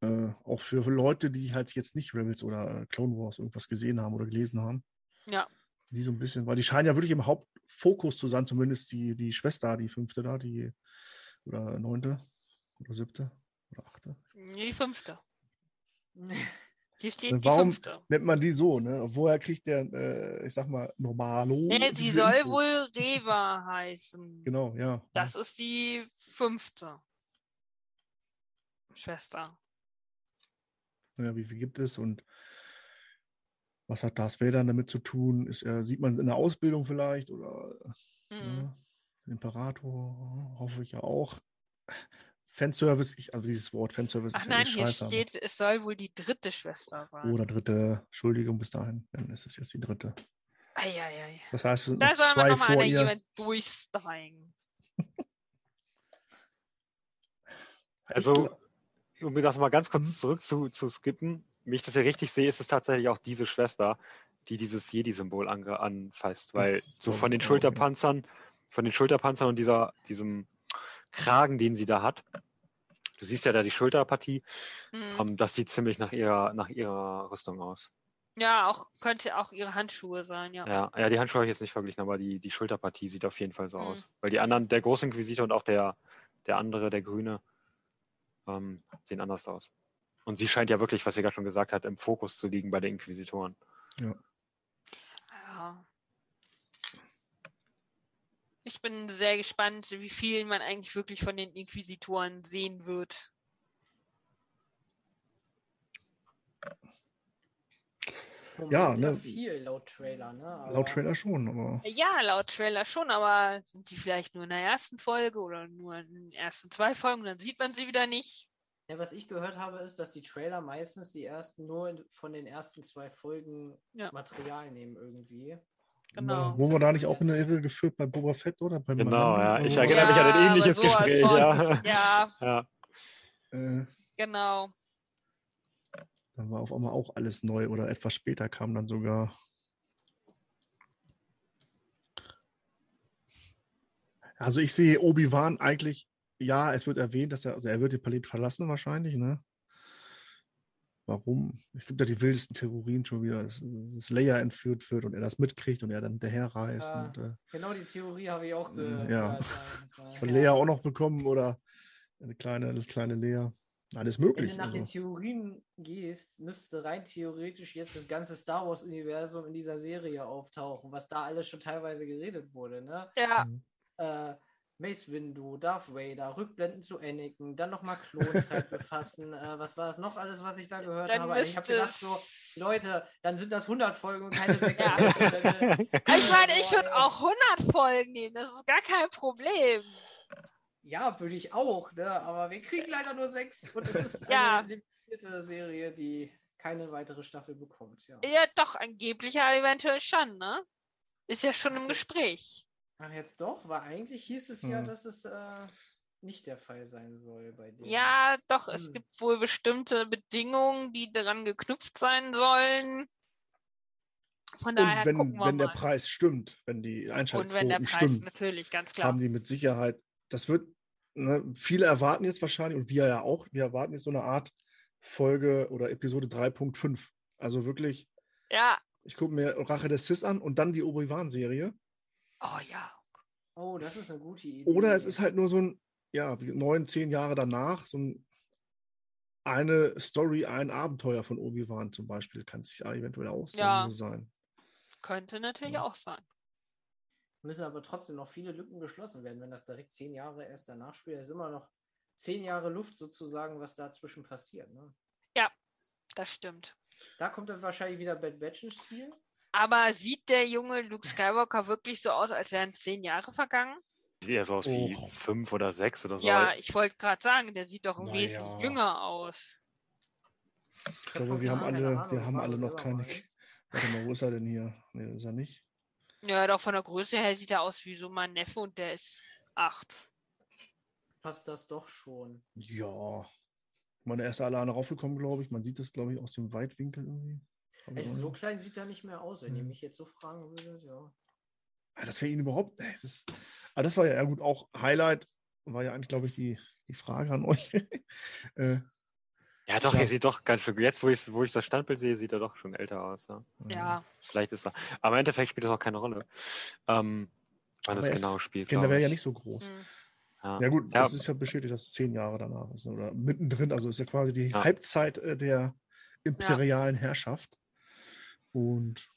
äh, auch für Leute, die halt jetzt nicht Rebels oder äh, Clone Wars irgendwas gesehen haben oder gelesen haben, Ja. sie so ein bisschen, weil die scheinen ja wirklich im Hauptfokus zu sein, zumindest die, die Schwester, die fünfte da, die oder neunte oder siebte oder achte. Nee, Die fünfte. Hier steht die Warum fünfte. nennt man die so, ne? Woher kriegt der, äh, ich sag mal, Normalo? Nee, sie soll Info? wohl Reva heißen. Genau, ja. Das ist die fünfte Schwester. ja, wie viel gibt es und was hat Darth Vader damit zu tun? Ist er, sieht man in der Ausbildung vielleicht oder Mhm. ja, Imperator, hoffe ich ja auch. Fanservice, ich, also dieses Wort Fanservice Ach ist ja nein, echt hier scheiße. aber- steht, es soll wohl die dritte Schwester sein. Oder dritte, Entschuldigung, bis dahin, dann ist es jetzt die dritte. Eieiei. Das heißt, es sind Da noch soll man zwei nochmal vor einer ihr. jemand durchsteigen. Also, um mir das mal ganz kurz Mhm. zurück zu, zu skippen, wenn ich das hier richtig sehe, ist es tatsächlich auch diese Schwester, die dieses Jedi-Symbol anfasst, weil so von den ich auch, ja. Von den Schulterpanzern und dieser, diesem Kragen, den sie da hat, du siehst ja da die Schulterpartie, Mhm. ähm, das sieht ziemlich nach ihrer, nach ihrer Rüstung aus. Ja, auch könnte auch ihre Handschuhe sein, ja. Ja, ja, die Handschuhe habe ich jetzt nicht verglichen, aber die, die Schulterpartie sieht auf jeden Fall so Mhm. aus. Weil die anderen, der Großinquisitor und auch der, der andere, der Grüne, ähm, sehen anders aus. Und sie scheint ja wirklich, was ihr gerade schon gesagt hat, im Fokus zu liegen bei den Inquisitoren. Ja. Ich bin sehr gespannt, wie viel man eigentlich wirklich von den Inquisitoren sehen wird. Ja, Moment ja ne? viel laut Trailer, ne? Aber- Laut Trailer schon, aber Ja, laut Trailer schon, aber sind die vielleicht nur in der ersten Folge oder nur in den ersten zwei Folgen? Dann sieht man sie wieder nicht. Ja, was ich gehört habe, ist, dass die Trailer meistens die ersten nur von den ersten zwei Folgen Ja. Material nehmen irgendwie. Genau. wurden wir da nicht auch in der Irre geführt bei Boba Fett oder bei Genau, ja. Mandalorian Ich erinnere wo- mich an ein Ja, ähnliches sowas Gespräch, von. ja. Ja, ja. Äh, genau. dann war auf einmal auch alles neu oder etwas später kam dann sogar. Also ich sehe Obi-Wan eigentlich, ja, es wird erwähnt, dass er, also er wird den Planet verlassen wahrscheinlich, ne? Warum? Es gibt ja die wildesten Theorien schon wieder, dass, dass Leia entführt wird und er das mitkriegt und er dann hinterherreist. Ja. Und, äh, Genau die Theorie habe ich auch Ja. gehört. ja. von Lea auch noch bekommen oder eine kleine, eine kleine Lea. Alles Wenn möglich. du nach den Also. Theorien gehst, müsste rein theoretisch jetzt das ganze Star Wars-Universum in dieser Serie auftauchen, was da alles schon teilweise geredet wurde, ne? Ja, Mhm. Äh, Mace Windu, Darth Vader, Rückblenden zu Anakin, dann nochmal Klonzeit befassen. Äh, was war das noch alles, was ich da gehört Dann habe? Ich habe gedacht so, Leute, dann sind das 100 Folgen und keine sechs. Ja. ich meine, ich würde auch 100 Folgen nehmen. Das ist gar kein Problem. Ja, würde ich auch, ne? aber wir kriegen leider nur sechs und es ist eine Ja. limitierte Serie, die keine weitere Staffel bekommt. Ja. Ja, doch, angeblich ja eventuell schon, ne? Ist ja schon im Gespräch. Ach, jetzt doch, weil eigentlich hieß es ja, Hm. dass es äh, nicht der Fall sein soll bei dem. Ja, doch, es Hm. gibt wohl bestimmte Bedingungen, die daran geknüpft sein sollen. Von daher Und wenn, gucken wir wenn der mal. Preis stimmt, wenn die Und wenn der Einschaltquoten Preis stimmen, natürlich, ganz klar. haben die mit Sicherheit, das wird, ne, viele erwarten jetzt wahrscheinlich, und wir ja auch, wir erwarten jetzt so eine Art Folge oder Episode 3.5. Also wirklich, Ja, ich gucke mir Rache des Sis an und dann die Obi-Wan-Serie. Oh ja. Oh, das ist eine gute Idee. Oder es ist halt nur so ein, ja, neun, zehn Jahre danach, so ein, eine Story, ein Abenteuer von Obi-Wan zum Beispiel, kann es ja eventuell auch so Ja. sein. Könnte natürlich Ja. auch sein. müssen aber trotzdem noch viele Lücken geschlossen werden, wenn das direkt zehn Jahre erst danach spielt. Da ist immer noch zehn Jahre Luft sozusagen, was dazwischen passiert. Ne? Das stimmt. Da kommt dann wahrscheinlich wieder Bad Batch ins Spiel. Aber sieht der junge Luke Skywalker wirklich so aus, als wären zehn Jahre vergangen? Sieht eher so aus wie Oh. fünf oder sechs oder so. Ja, ich wollte gerade sagen, der sieht doch Na wesentlich ja. jünger aus. Ich glaube, wir haben alle, wir haben alle noch keine. Warte mal, wo ist er denn hier? Nee, ist er nicht. Ja, doch von der Größe her sieht er aus wie so mein Neffe und der ist acht. Passt das doch schon. Ja. Meine erste alleine raufgekommen, glaube ich. Man sieht das, glaube ich, aus dem Weitwinkel irgendwie. Aber Also so klein sieht er nicht mehr aus, wenn ihr Hm. mich jetzt so fragen würdet. Ja. Ah, das wäre ihn überhaupt. Das, ist, ah, das war ja, ja gut, auch Highlight war ja eigentlich, glaube ich, die, die Frage an euch. äh, Ja, doch, Ja. er sieht doch ganz schön. Jetzt, wo ich, wo ich das Standbild sehe, sieht er doch schon älter aus. Ja. Ja, Vielleicht ist er. Aber im Endeffekt spielt das auch keine Rolle. Ähm, wann Aber das er genau ist spielt. generell glaub ja ich. nicht so groß. hm. Ja. Ja, gut, Ja. das ist ja bestätigt, dass es zehn Jahre danach ist. Oder mittendrin, also ist ja quasi die Ja. Halbzeit äh, der imperialen Herrschaft. Und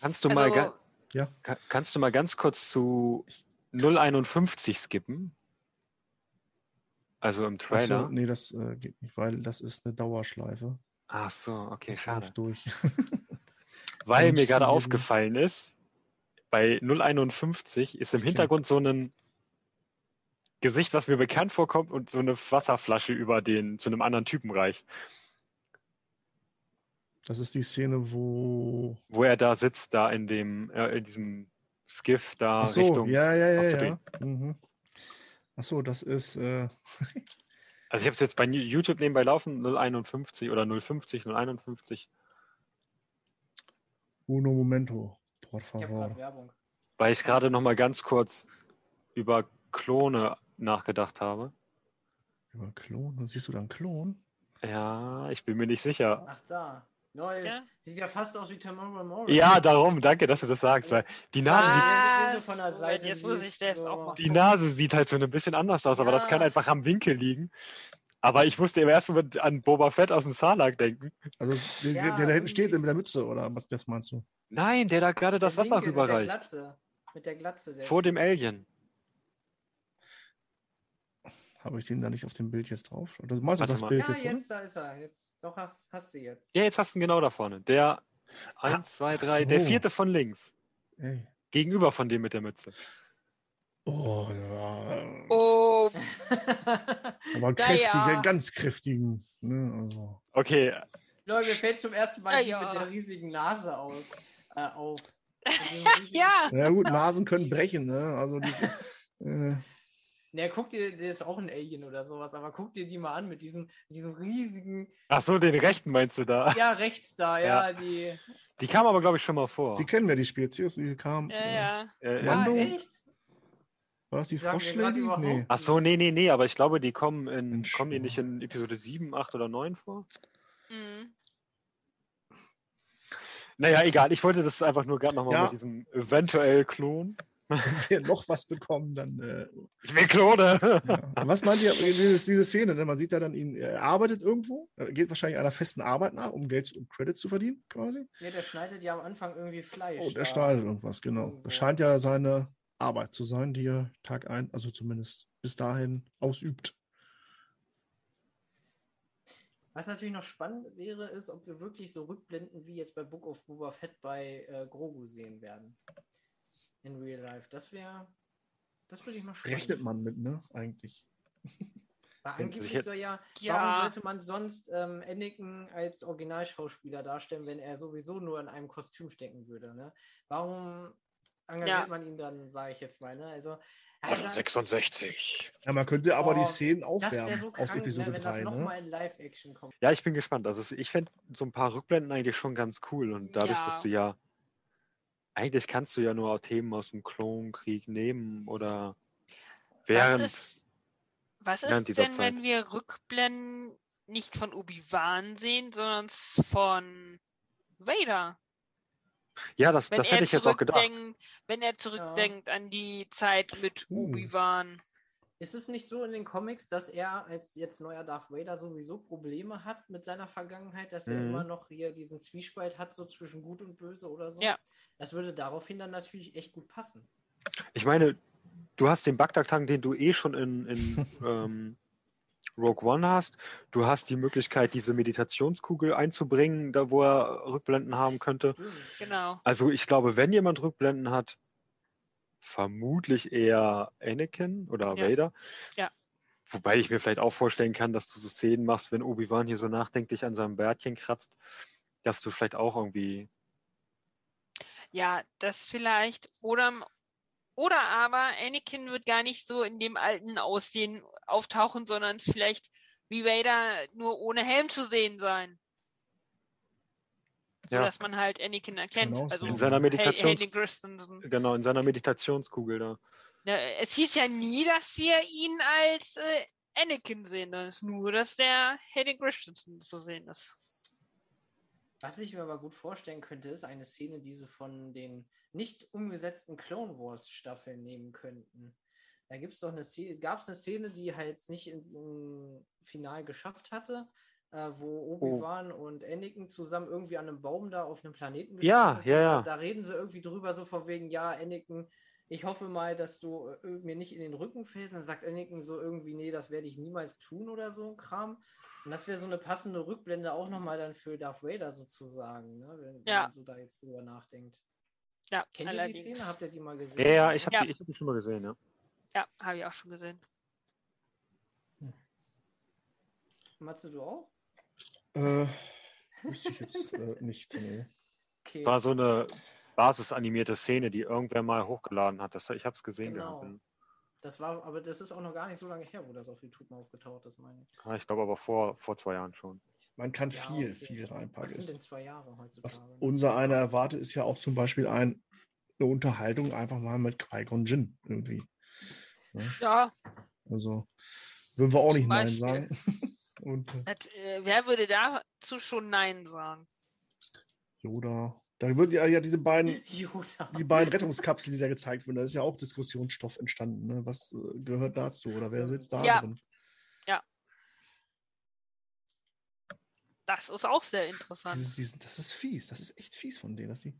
Kannst du mal Also, ga- ja, ka- kannst du mal ganz kurz zu 051 skippen? Also im ach so, Trailer. nee, das äh, geht nicht, weil das ist eine Dauerschleife. Ach so, okay, Das schade. durch. Weil mir gerade aufgefallen ist, bei 051 ist im Hintergrund so ein Gesicht, was mir bekannt vorkommt und so eine Wasserflasche über den zu einem anderen Typen reicht, Das ist die Szene, wo. wo er da sitzt, da in dem, äh, in diesem Skiff da Ach so, Richtung. ja, ja, ja, ja. Mhm. Ach so, das ist. Äh, Also ich habe es jetzt bei YouTube nebenbei laufen, 051 oder 050, 051, Uno Momento, por Ich habe favor. gerade Werbung. weil ich gerade noch mal ganz kurz über Klone nachgedacht habe. Über Klon. Und siehst du da einen Klon? Ja, ich bin mir nicht sicher. Ach da. Neu. Ja. Sieht ja fast aus wie Tomorrow Morning. Ja, darum, danke, dass du das sagst, weil die Nase, sieht, Ah, so von der so, Seite jetzt muss siehst, ich selbst so. auch mal die Nase sieht halt so ein bisschen anders aus, aber das Ja. kann einfach am Winkel liegen. Aber ich musste im ersten Moment an Boba Fett aus dem Sarlacc denken. Also der, Ja, der, der da hinten steht mit der Mütze, oder was, was meinst du? Nein, der da gerade das Wasser Linke Mit der rüberreicht. Glatze. Mit der Glatze. Der Vor dem Alien. Habe ich den da nicht auf dem Bild jetzt drauf? Oder meinst du Warte das mal. Bild Ja, jetzt, oder? jetzt, da ist er. Jetzt, doch, hast, hast du jetzt. Ja, jetzt hast du ihn genau da vorne. Der Ah, 1, 2, ach 3, der vierte von links. Ey. Gegenüber von dem mit der Mütze. Oh, ja. Oh, Aber kräftige, ja. ganz kräftigen. Ne, also. Okay, Leute, mir fällt zum ersten Mal Ja, die ja. mit der riesigen Nase aus, äh, auf. Riesigen- ja. Ja gut, Nasen können brechen, ne? Also die, äh, Ne, guck dir, der ist auch ein Alien oder sowas, aber guck dir die mal an mit diesem, diesem riesigen, ach so, den rechten meinst du da. ja, rechts da, ja, die. Die kam aber, glaube ich, schon mal vor. die kennen wir, die Spezies, die kam. Ja, äh, ja. Äh, Ja, Mando? echt? War das die Froschlady? Nee. Ach so, nee, nee, nee, aber ich glaube, die kommen in, Mensch, kommen die nicht in Episode 7, 8 oder 9 vor? Mhm. Naja, egal, ich wollte das einfach nur gerade nochmal Ja. mit diesem eventuell Klon. Wenn wir noch was bekommen, dann. Äh, Ich will Klone! ja. Was meint ihr, dieses, diese Szene? Ne? Man sieht da dann ihn, er arbeitet irgendwo, geht wahrscheinlich einer festen Arbeit nach, um Geld und Credits zu verdienen, quasi. Ja, der schneidet ja am Anfang irgendwie Fleisch. Und er da. schneidet irgendwas, genau. Irgendwo. Das scheint ja seine Arbeit zu sein, die er Tag ein, also zumindest bis dahin ausübt. Was natürlich noch spannend wäre, ist, ob wir wirklich so Rückblenden wie jetzt bei Book of Boba Fett bei äh, Grogu sehen werden. In Real Life. Das wäre. Das würde ich mal spannend Rechnet man mit, ne? Eigentlich. Weil angeblich soll ja, Ja. warum sollte man sonst ähm, Anakin als Originalschauspieler darstellen, wenn er sowieso nur in einem Kostüm stecken würde? Ne? Warum engagiert Ja. man ihn dann, sage ich jetzt mal? Ne? Also, Ja, da- 66. Ja, man könnte aber Oh, die Szenen das aufwärmen wäre so aus krank, Episode ne, wenn das 3. nochmal Ne? in Live-Action kommt. Ja, ich bin gespannt. Also ich fände so ein paar Rückblenden eigentlich schon ganz cool. Und dadurch, Ja. dass du ja, eigentlich kannst du ja nur Themen aus dem Klonkrieg nehmen oder während. was ist, was während ist denn, wenn Zeit. wir Rückblenden nicht von Obi-Wan sehen, sondern von Vader? Ja, das, Wenn das er hätte ich jetzt auch gedacht. wenn er zurückdenkt an die Zeit mit Uh. Obi-Wan. Ist es nicht so in den Comics, dass er als jetzt neuer Darth Vader sowieso Probleme hat mit seiner Vergangenheit, dass er Mhm. immer noch hier diesen Zwiespalt hat, so zwischen Gut und Böse oder so? Ja. Das würde daraufhin dann natürlich echt gut passen. Ich meine, du hast den Bagdad-Tank, den du eh schon in, in ähm, Rogue One hast. Du hast die Möglichkeit, diese Meditationskugel einzubringen, da wo er Rückblenden haben könnte. Genau. Also ich glaube, wenn jemand Rückblenden hat, vermutlich eher Anakin oder Ja. Vader. Ja. Wobei ich mir vielleicht auch vorstellen kann, dass du so Szenen machst, wenn Obi-Wan hier so nachdenklich an seinem Bärtchen kratzt, dass du vielleicht auch irgendwie. Ja, das vielleicht. Oder, oder aber Anakin wird gar nicht so in dem alten Aussehen auftauchen, sondern es vielleicht wie Vader nur ohne Helm zu sehen sein. So Ja. dass man halt Anakin erkennt. Genau, also In seiner Meditations-. Genau, in seiner Meditationskugel da. Ja, es hieß ja nie, dass wir ihn als äh, Anakin sehen. Ist nur, dass der Hayden Christensen zu sehen ist. Was ich mir aber gut vorstellen könnte, ist eine Szene, die sie von den nicht umgesetzten Clone Wars Staffeln nehmen könnten. Da gibt's doch eine Szene, gab es eine Szene, die halt es nicht im Final geschafft hatte, äh, wo Obi-Wan und Anakin zusammen irgendwie an einem Baum da auf einem Planeten Ja, ja, ja. Da, reden sie irgendwie drüber, so von wegen, ja, Anakin, ich hoffe mal, dass du äh, mir nicht in den Rücken fällst. Dann sagt Anakin so irgendwie, nee, das werde ich niemals tun oder so ein Kram. Und das wäre so eine passende Rückblende auch nochmal dann für Darth Vader sozusagen, ne? wenn, wenn Ja. man so da jetzt drüber nachdenkt. Ja, Kennt ihr die allerdings. Szene? Habt ihr die mal gesehen? Ja, ja, ich habe Ja. die, ich hab die schon mal gesehen, ja. Ja, habe ich auch schon gesehen. Matze, du auch? Äh, wüsste ich jetzt äh, nicht. Nee. Okay. War so eine basisanimierte Szene, die irgendwer mal hochgeladen hat. Das, ich habe es gesehen Genau. gehabt. Das war, aber das ist auch noch gar nicht so lange her, wo das auf YouTube mal aufgetaucht ist, meine ich. Ja, Ich glaube aber vor, vor zwei Jahren schon. Man kann Ja, viel, okay. viel Was reinpacken. sind denn zwei Jahre heutzutage? Was unser einer erwartet, ist ja auch zum Beispiel ein, eine Unterhaltung einfach mal mit Qui-Gon Jinn irgendwie. Ja, Also würden wir auch Zum nicht Nein Beispiel. sagen. Und äh, das, äh, wer würde dazu schon Nein sagen? Yoda. Da wird ja, ja diese beiden, Yoda. die beiden Rettungskapseln, die da gezeigt wurden, da ist ja auch Diskussionsstoff entstanden. Ne? Was äh, gehört dazu oder wer sitzt da Ja. drin? Das ist auch sehr interessant. Diese, diesen, das ist fies, das ist echt fies von denen. Dass die,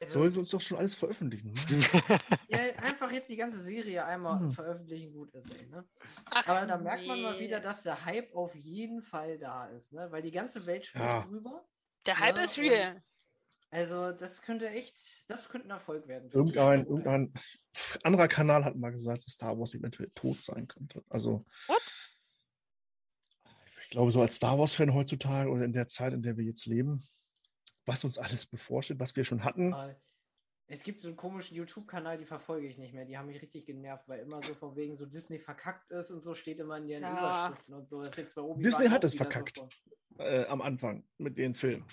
Also, sollen sie uns doch schon alles veröffentlichen. Mann. ja, einfach jetzt die ganze Serie einmal Hm. veröffentlichen, gut ist, ey, ne? Ach, Aber da merkt man mal wieder, dass der Hype auf jeden Fall da ist, ne? Weil die ganze Welt spricht Ja. drüber. Der Hype Ja, ist real. Also, das könnte echt, das könnte ein Erfolg werden. Irgendein, irgendein anderer Kanal hat mal gesagt, dass Star Wars eventuell tot sein könnte. Also. What? Ich glaube, so als Star Wars-Fan heutzutage oder in der Zeit, in der wir jetzt leben, was uns alles bevorsteht, was wir schon hatten. Aber Es gibt so einen komischen YouTube-Kanal, die verfolge ich nicht mehr. Die haben mich richtig genervt, weil immer so von wegen so Disney verkackt ist und so steht immer in ihren Ja. Überschriften und so. Das ist jetzt bei Obi-Wan Disney hat es verkackt. Äh, am Anfang mit den Filmen.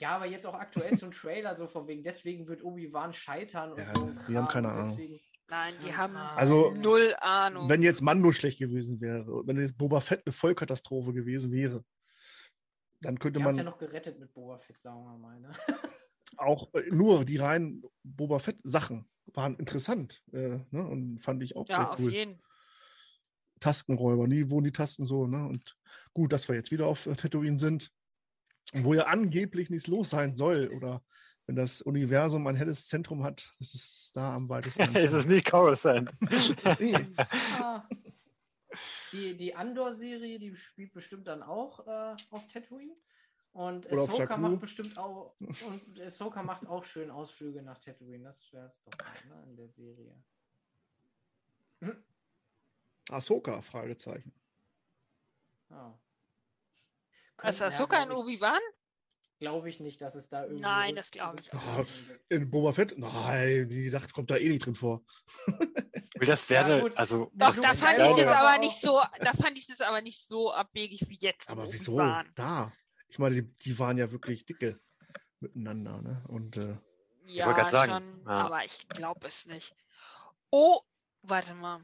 Ja, aber jetzt auch aktuell zum Trailer so von wegen, deswegen wird Obi-Wan scheitern und Ja, so. die haben keine Ahnung. deswegen- Nein, die haben Also, null Ahnung. Wenn jetzt Mando schlecht gewesen wäre, wenn jetzt Boba Fett eine Vollkatastrophe gewesen wäre, dann könnte Die man ja noch gerettet mit Boba Fett, sagen wir mal. Ne? auch äh, nur die reinen Boba Fett-Sachen waren interessant äh, ne? und fand ich auch ja, sehr auf cool. jeden Tastenräuber, nie wurden die Tasten so, ne? Und gut, dass wir jetzt wieder auf äh, Tatooine sind, wo ja angeblich nichts los sein soll. Oder wenn das Universum ein helles Zentrum hat, ist es da am weitesten. ist es nicht Coruscant? Nee. Ah. Die, die Andor-Serie, die spielt bestimmt dann auch äh, auf Tatooine. Und Oder Ahsoka macht bestimmt auch und Ahsoka macht auch schön Ausflüge nach Tatooine. Das wäre es doch mal, ne, in der Serie. Ahsoka, Fragezeichen. Ja. Was Könnten ja, Ahsoka in glaub ich- Obi-Wan? glaube ich nicht, dass es da irgendwie. Nein, das glaube ich auch. In Boba Fett? Nein, wie gedacht, kommt da eh nicht drin vor. Weil Das Ja, wäre, gut. also. Doch, da fand ich es aber nicht so, da fand ich es aber nicht so abwegig wie jetzt. Aber wieso? Da. Ich meine, die, die waren ja wirklich dicke miteinander, ne? Und äh, Ja, schon, ja. aber ich glaube es nicht. Oh, warte mal.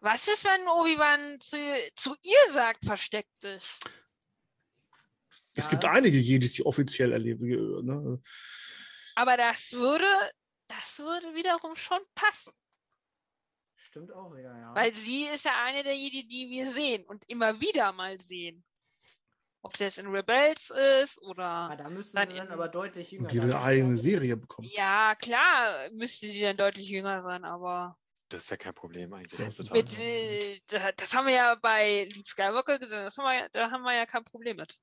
Was ist, wenn Obi-Wan zu, zu ihr sagt, versteck dich? Es Ja, gibt einige Jedis, die offiziell erleben. äh, Ne? Aber das würde, das würde wiederum schon passen. Stimmt auch wieder, ja. Weil sie ist ja eine der Jedi, die wir sehen und immer wieder mal sehen. Ob das in Rebels ist Ah, oder. da müssten dann sie dann in- aber deutlich jünger Und ihre dargestellt eigene. Serie bekommen. Ja, klar, müsste sie dann deutlich jünger sein, aber Das ist ja kein Problem eigentlich. Ja, mit, äh, da- das haben wir ja bei Luke Skywalker gesehen, das haben wir, ja- da haben wir ja kein Problem mit.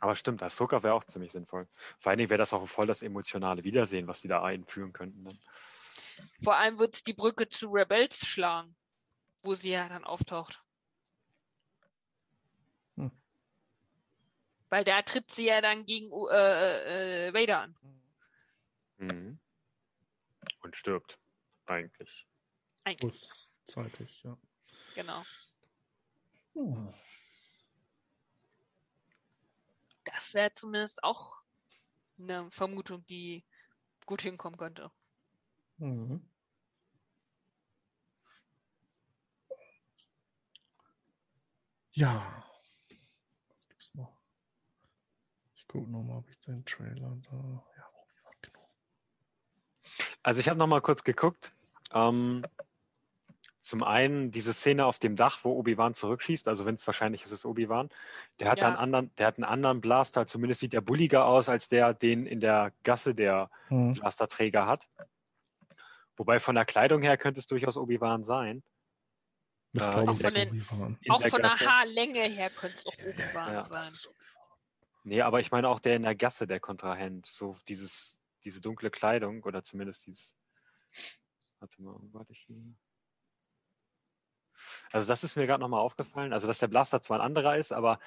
Aber stimmt, Ahsoka wäre auch ziemlich sinnvoll. Vor allen Dingen wäre das auch voll das emotionale Wiedersehen, was die da einführen könnten. Dann. Vor allem wird es die Brücke zu Rebels schlagen, wo sie ja dann auftaucht. Hm. Weil da tritt sie ja dann gegen äh, äh, äh, Vader an. Mhm. Und stirbt. Eigentlich. Eigentlich. Kurzzeitig, ja. Genau. Hm. Das wäre zumindest auch eine Vermutung, die gut hinkommen könnte. Mhm. Ja. Was gibt's noch? Ich gucke nochmal, ob ich den Trailer da. Ja, Obi-Wan Kenobi. Also ich habe noch mal kurz geguckt. Ähm, zum einen diese Szene auf dem Dach, wo Obi-Wan zurückschießt, also wenn es wahrscheinlich ist, es Obi-Wan. Der hat Ja. einen anderen, der hat einen anderen Blaster, zumindest sieht der bulliger aus, als der, den in der Gasse der Hm. Blasterträger hat. Wobei von der Kleidung her könnte es durchaus Obi-Wan sein. Das Äh, glaube auch von ist den- Auch der von der. Haarlänge her könnte es auch Obi-Wan ja, sein. Ist. Nee, aber ich meine auch der in der Gasse, der Kontrahent. So dieses, diese dunkle Kleidung oder zumindest dieses. Warte mal, wo war ich hier? Also das ist mir gerade nochmal aufgefallen. Also dass der Blaster zwar ein anderer ist, aber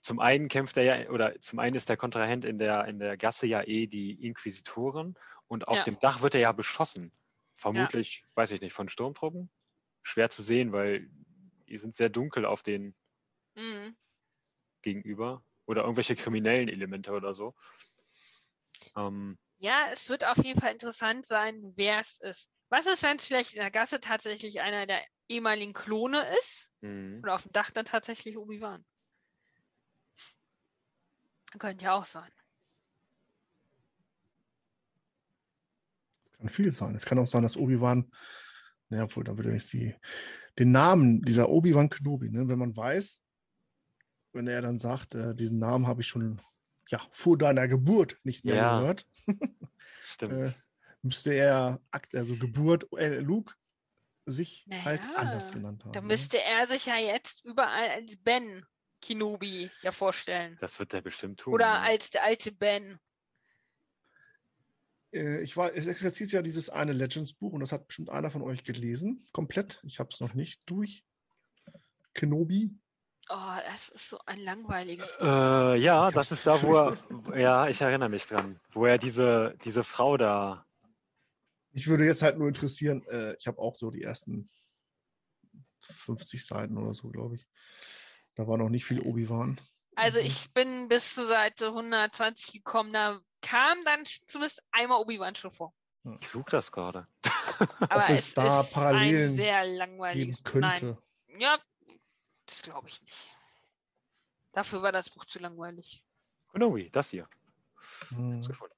zum einen kämpft er ja, oder zum einen ist der Kontrahent in der, in der Gasse ja eh die Inquisitoren und auf Ja. dem Dach wird er ja beschossen. Vermutlich, weiß ich nicht, von Sturmtruppen. Schwer zu sehen, weil die sind sehr dunkel auf den Mhm. gegenüber. Oder irgendwelche kriminellen Elemente oder so. Ähm, Ja, es wird auf jeden Fall interessant sein, wer es ist. Was ist, wenn es vielleicht in der Gasse tatsächlich einer der ehemaligen Klone ist mh. und auf dem Dach dann tatsächlich Obi-Wan? Könnte ja auch sein. Kann viel sein. Es kann auch sein, dass Obi-Wan, naja, obwohl, da würde nicht die, den Namen dieser Obi-Wan Kenobi, ne, wenn man weiß, wenn er dann sagt, äh, diesen Namen habe ich schon ja, vor deiner Geburt nicht mehr Ja. gehört, Stimmt. äh, müsste er also Geburt, äh, Luke sich halt Naja, anders genannt haben. Da ne? müsste er sich ja jetzt überall als Ben Kenobi ja vorstellen. Das wird er bestimmt tun. Oder ja. als der alte Ben. Äh, ich war, es existiert ja dieses eine Legends-Buch und das hat bestimmt einer von euch gelesen, komplett. Ich habe es noch nicht durch. Kenobi. Oh, das ist so ein langweiliges. Äh, ja, Ich das ist da, wo er, ja, ich erinnere mich dran, wo er diese, diese Frau da, Mich würde jetzt halt nur interessieren, äh, ich habe auch so die ersten 50 Seiten oder so, glaube ich. Da war noch nicht viel Obi-Wan. Also Mhm. ich bin bis zur Seite 120 gekommen, da kam dann zumindest einmal Obi-Wan schon vor. ich suche das gerade. Aber es es, da ist Parallelen ein sehr Geben langweiliges. könnte. Nein, ja, das glaube ich nicht. Dafür war das Buch zu langweilig. Kenobi, das hier. Hm. Hab's gefunden.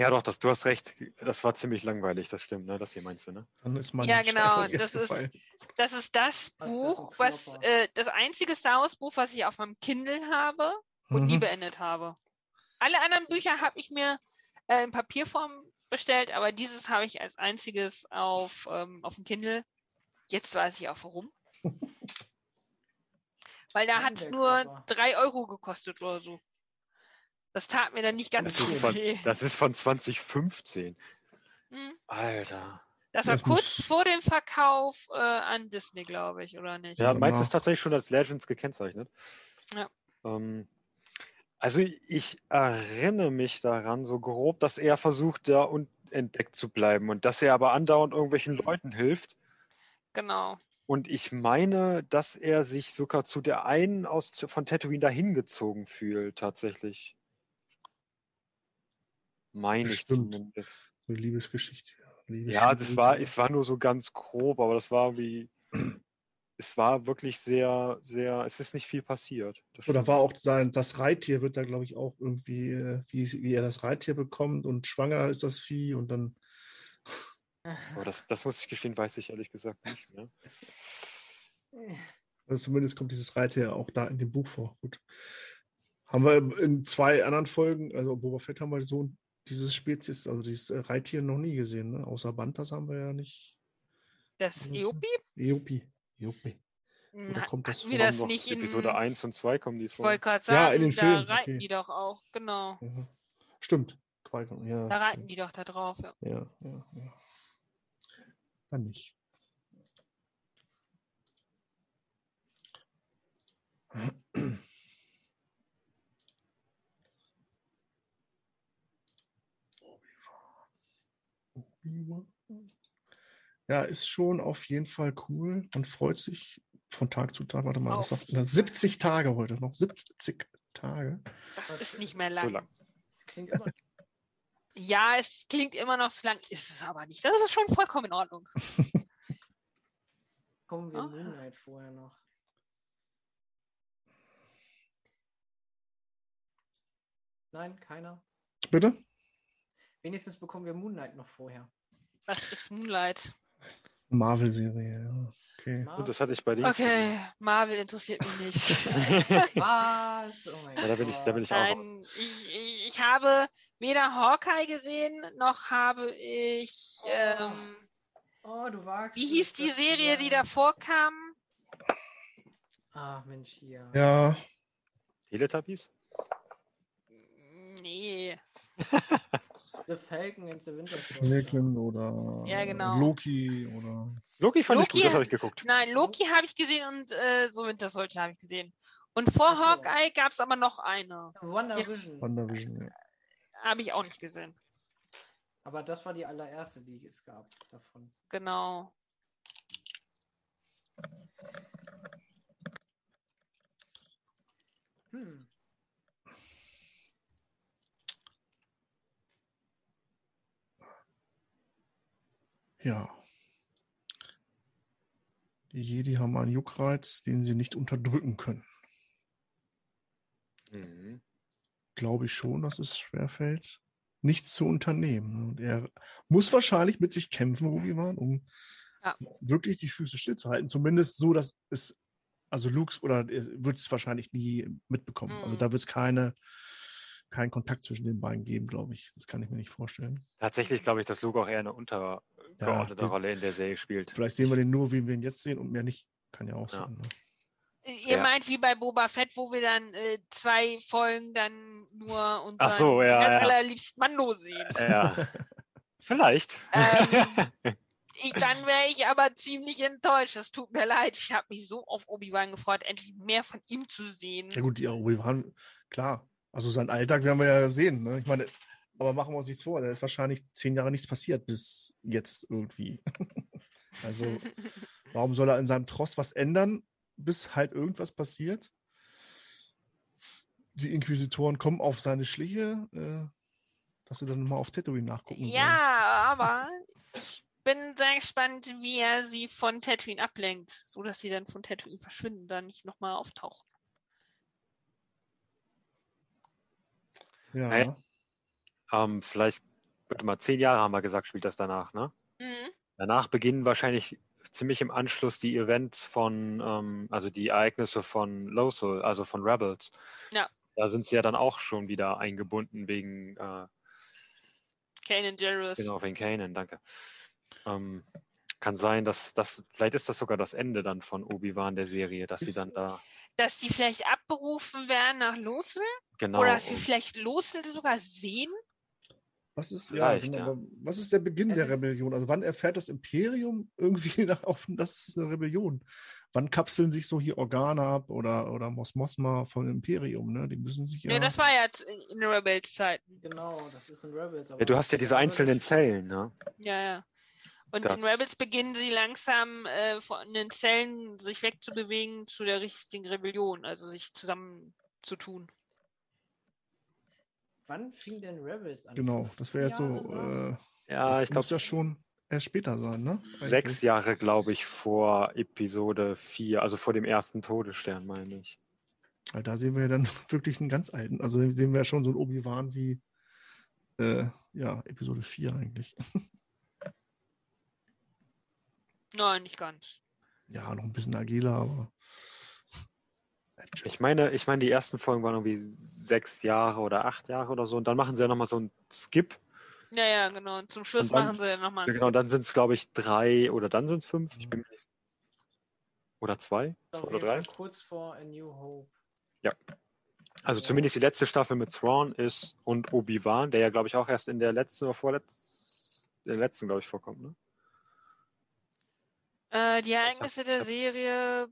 Ja, doch, das, du hast recht. Das war ziemlich langweilig, das stimmt, ne? Das hier meinst du, ne? Dann ist Ja, genau, das ist-. Das ist das Was ist das, Buch, was äh, das einzige Star Wars Buch, was ich auf meinem Kindle habe und nie Mhm. beendet habe. Alle anderen Bücher habe ich mir äh, in Papierform bestellt, aber dieses habe ich als einziges auf, ähm, auf dem Kindle. Jetzt weiß ich auch warum. Weil da hat es nur. 3 Euro gekostet oder so. Das tat mir dann nicht ganz Das so ist, von, weh. das ist von 2015. Hm. Alter. Das war Das kurz muss- vor dem Verkauf äh, an Disney, glaube ich, oder nicht? Ja, meins Genau. ist tatsächlich schon als Legends gekennzeichnet. Ja. Ähm, also ich erinnere mich daran so grob, dass er versucht, da unentdeckt zu bleiben und dass er aber andauernd irgendwelchen Leuten hilft. Genau. Und ich meine, dass er sich sogar zu der einen aus von Tatooine dahin gezogen fühlt, tatsächlich. Meine ich zumindest. So eine Liebesgeschichte. Ja, das war, es war nur so ganz grob, aber das war wie, es war wirklich sehr, sehr, es ist nicht viel passiert. Das Oder war auch sein, das Reittier wird da, glaube ich, auch irgendwie, äh, wie, wie er das Reittier bekommt und schwanger ist das Vieh und dann. Aber das, das muss ich gestehen, weiß ich ehrlich gesagt nicht mehr. Also zumindest kommt dieses Reittier auch da in dem Buch vor. Gut. Haben wir in zwei anderen Folgen, also Boba Fett haben wir so dieses Spezies, also dieses äh, Reittier noch nie gesehen, ne? Außer Bantas haben wir ja nicht. Das. Eopi? Eopi. Eopi. Na, kommt das wir vor? das nicht in. Episode 1 und 2 kommen die Ich vor. wollte gerade Ja, sagen, in den da Filmen, reiten okay. die doch auch, genau. Ja. Stimmt. Ja, Da reiten stimmt. die doch da drauf, ja. Ja, ja, ja. Dann nicht. Ja, ist schon auf jeden Fall cool. Man freut sich von Tag zu Tag. Warte mal, was Auf sagt man da? 70 Tage heute noch. 70 Tage. Das ist nicht mehr So lang. lang. Das klingt immer. Ja, es klingt immer noch zu lang, ist es aber nicht. Das ist schon vollkommen in Ordnung. Kommen wir Ah. Moonlight vorher noch. Nein, keiner. Bitte? Wenigstens bekommen wir Moonlight noch vorher. Was ist Moonlight? Marvel-Serie, ja. Okay. Mar- Und das hatte ich bei dir. Okay, Marvel interessiert mich nicht. Was? Oh mein Ja, da bin ich, da bin ich auch. Nein, ich, ich, ich habe weder Hawkeye gesehen, noch habe ich. Oh. Ähm, Oh, du wagst. wie hieß die Serie, die davor kam? Ah, Mensch, hier. Ja, Teletubbies? Nee. The Falcon and the Winter Soldier. Falcon oder Ja, genau. Loki oder. Loki fand ich Loki- gut, das habe ich geguckt. Nein, Loki habe ich gesehen und äh, so Winter Soldier habe ich gesehen. Und vor so. Hawkeye gab es aber noch eine. WandaVision. WandaVision, ja. Habe ich auch nicht gesehen. Aber das war die allererste, die es gab davon. Genau. Hm. Ja. Die Jedi haben einen Juckreiz, den sie nicht unterdrücken können. Mhm. Glaube ich schon, dass es schwerfällt, nichts zu unternehmen. Und er muss wahrscheinlich mit sich kämpfen, Obi-Wan, um Ja. wirklich die Füße stillzuhalten. Zumindest so, dass es, also Luke oder er wird es wahrscheinlich nie mitbekommen. Also Mhm. da wird es keine, keinen Kontakt zwischen den beiden geben, glaube ich. Das kann ich mir nicht vorstellen. Tatsächlich glaube ich, dass Luke auch eher eine untergeordnete die- Rolle in der Serie spielt. Vielleicht sehen wir den nur, wie wir ihn jetzt sehen und mehr nicht. Kann ja auch Ja. sein. Ne? Ihr Ja. meint wie bei Boba Fett, wo wir dann äh, zwei Folgen dann nur unseren so, ja, ganz ja. allerliebsten Mando sehen. Ja. Vielleicht. Ähm, ich, dann wäre ich aber ziemlich enttäuscht. Es tut mir leid. Ich habe mich so auf Obi-Wan gefreut, endlich mehr von ihm zu sehen. Ja gut, ja, Obi-Wan, klar. Also seinen Alltag werden wir ja sehen. Ne? Ich meine, aber machen wir uns nichts vor. Da ist wahrscheinlich zehn Jahre nichts passiert bis jetzt irgendwie. also warum soll er in seinem Tross was ändern, bis halt irgendwas passiert? Die Inquisitoren kommen auf seine Schliche, äh, dass sie dann mal auf Tatooine nachgucken sollen. ja, aber ich bin sehr gespannt, wie er sie von Tatooine ablenkt, so dass sie dann von Tatooine verschwinden, dann nicht nochmal auftauchen. Ja. Hey. Ähm, vielleicht, warte mal, zehn Jahre haben wir gesagt, spielt das danach, ne? Mhm. Danach beginnen wahrscheinlich ziemlich im Anschluss die Events von, ähm, also die Ereignisse von Lothal, also von Rebels. Ja. Da sind sie ja dann auch schon wieder eingebunden wegen, äh, Kanan Jarrus. genau, wegen Kanan, danke. Ähm, kann sein, dass das, vielleicht ist das sogar das Ende dann von Obi-Wan der Serie, dass sie Ist- dann da, Dass die vielleicht abberufen werden nach Lothal? genau. Oder dass wir vielleicht Lothal sogar sehen? Was ist, ja, genau, ja. was ist der Beginn Es der ist- Rebellion? Also wann erfährt das Imperium irgendwie, nach, auf, dass es eine Rebellion? Wann kapseln sich so hier Organe ab oder, oder Mos Mosma vom Imperium? Ne? Die müssen sich ja. Ja, das war ja in Rebels Zeiten. Genau, das ist in Rebels. Ja, du hast ja diese einzelnen Zellen. Zellen, ne? Ja, ja. Und in Das- Rebels beginnen sie langsam äh, von den Zellen sich wegzubewegen zu der richtigen Rebellion, also sich zusammenzutun. Wann fing denn Rebels an? Genau, 50 das wäre jetzt so. Äh, Ja, das ich glaube, muss ja schon erst später sein, ne? sechs. Jahre, glaube ich, vor Episode 4, also vor dem ersten Todesstern, meine ich. Weil da sehen wir ja dann wirklich einen ganz alten. Also sehen wir ja schon so einen Obi-Wan wie äh, ja, Episode 4 eigentlich. Nein, nicht ganz. Ja, noch ein bisschen agiler, aber. Ich meine, ich meine, die ersten Folgen waren irgendwie sechs Jahre oder acht Jahre oder so. Und dann machen sie ja nochmal so einen Skip. Ja, ja, genau. Und zum Schluss Und dann- machen sie nochmal Ja, genau, dann sind es, glaube ich, drei oder dann sind es fünf. Ich bin mir nicht Oder zwei? Auf Oder drei? Kurz vor A New Hope. Also Ja. zumindest die letzte Staffel mit Thrawn ist und Obi-Wan, der ja, glaube ich, auch erst in der letzten oder vorletzten, der letzten, glaube ich, vorkommt, ne? Äh, die Ereignisse der Serie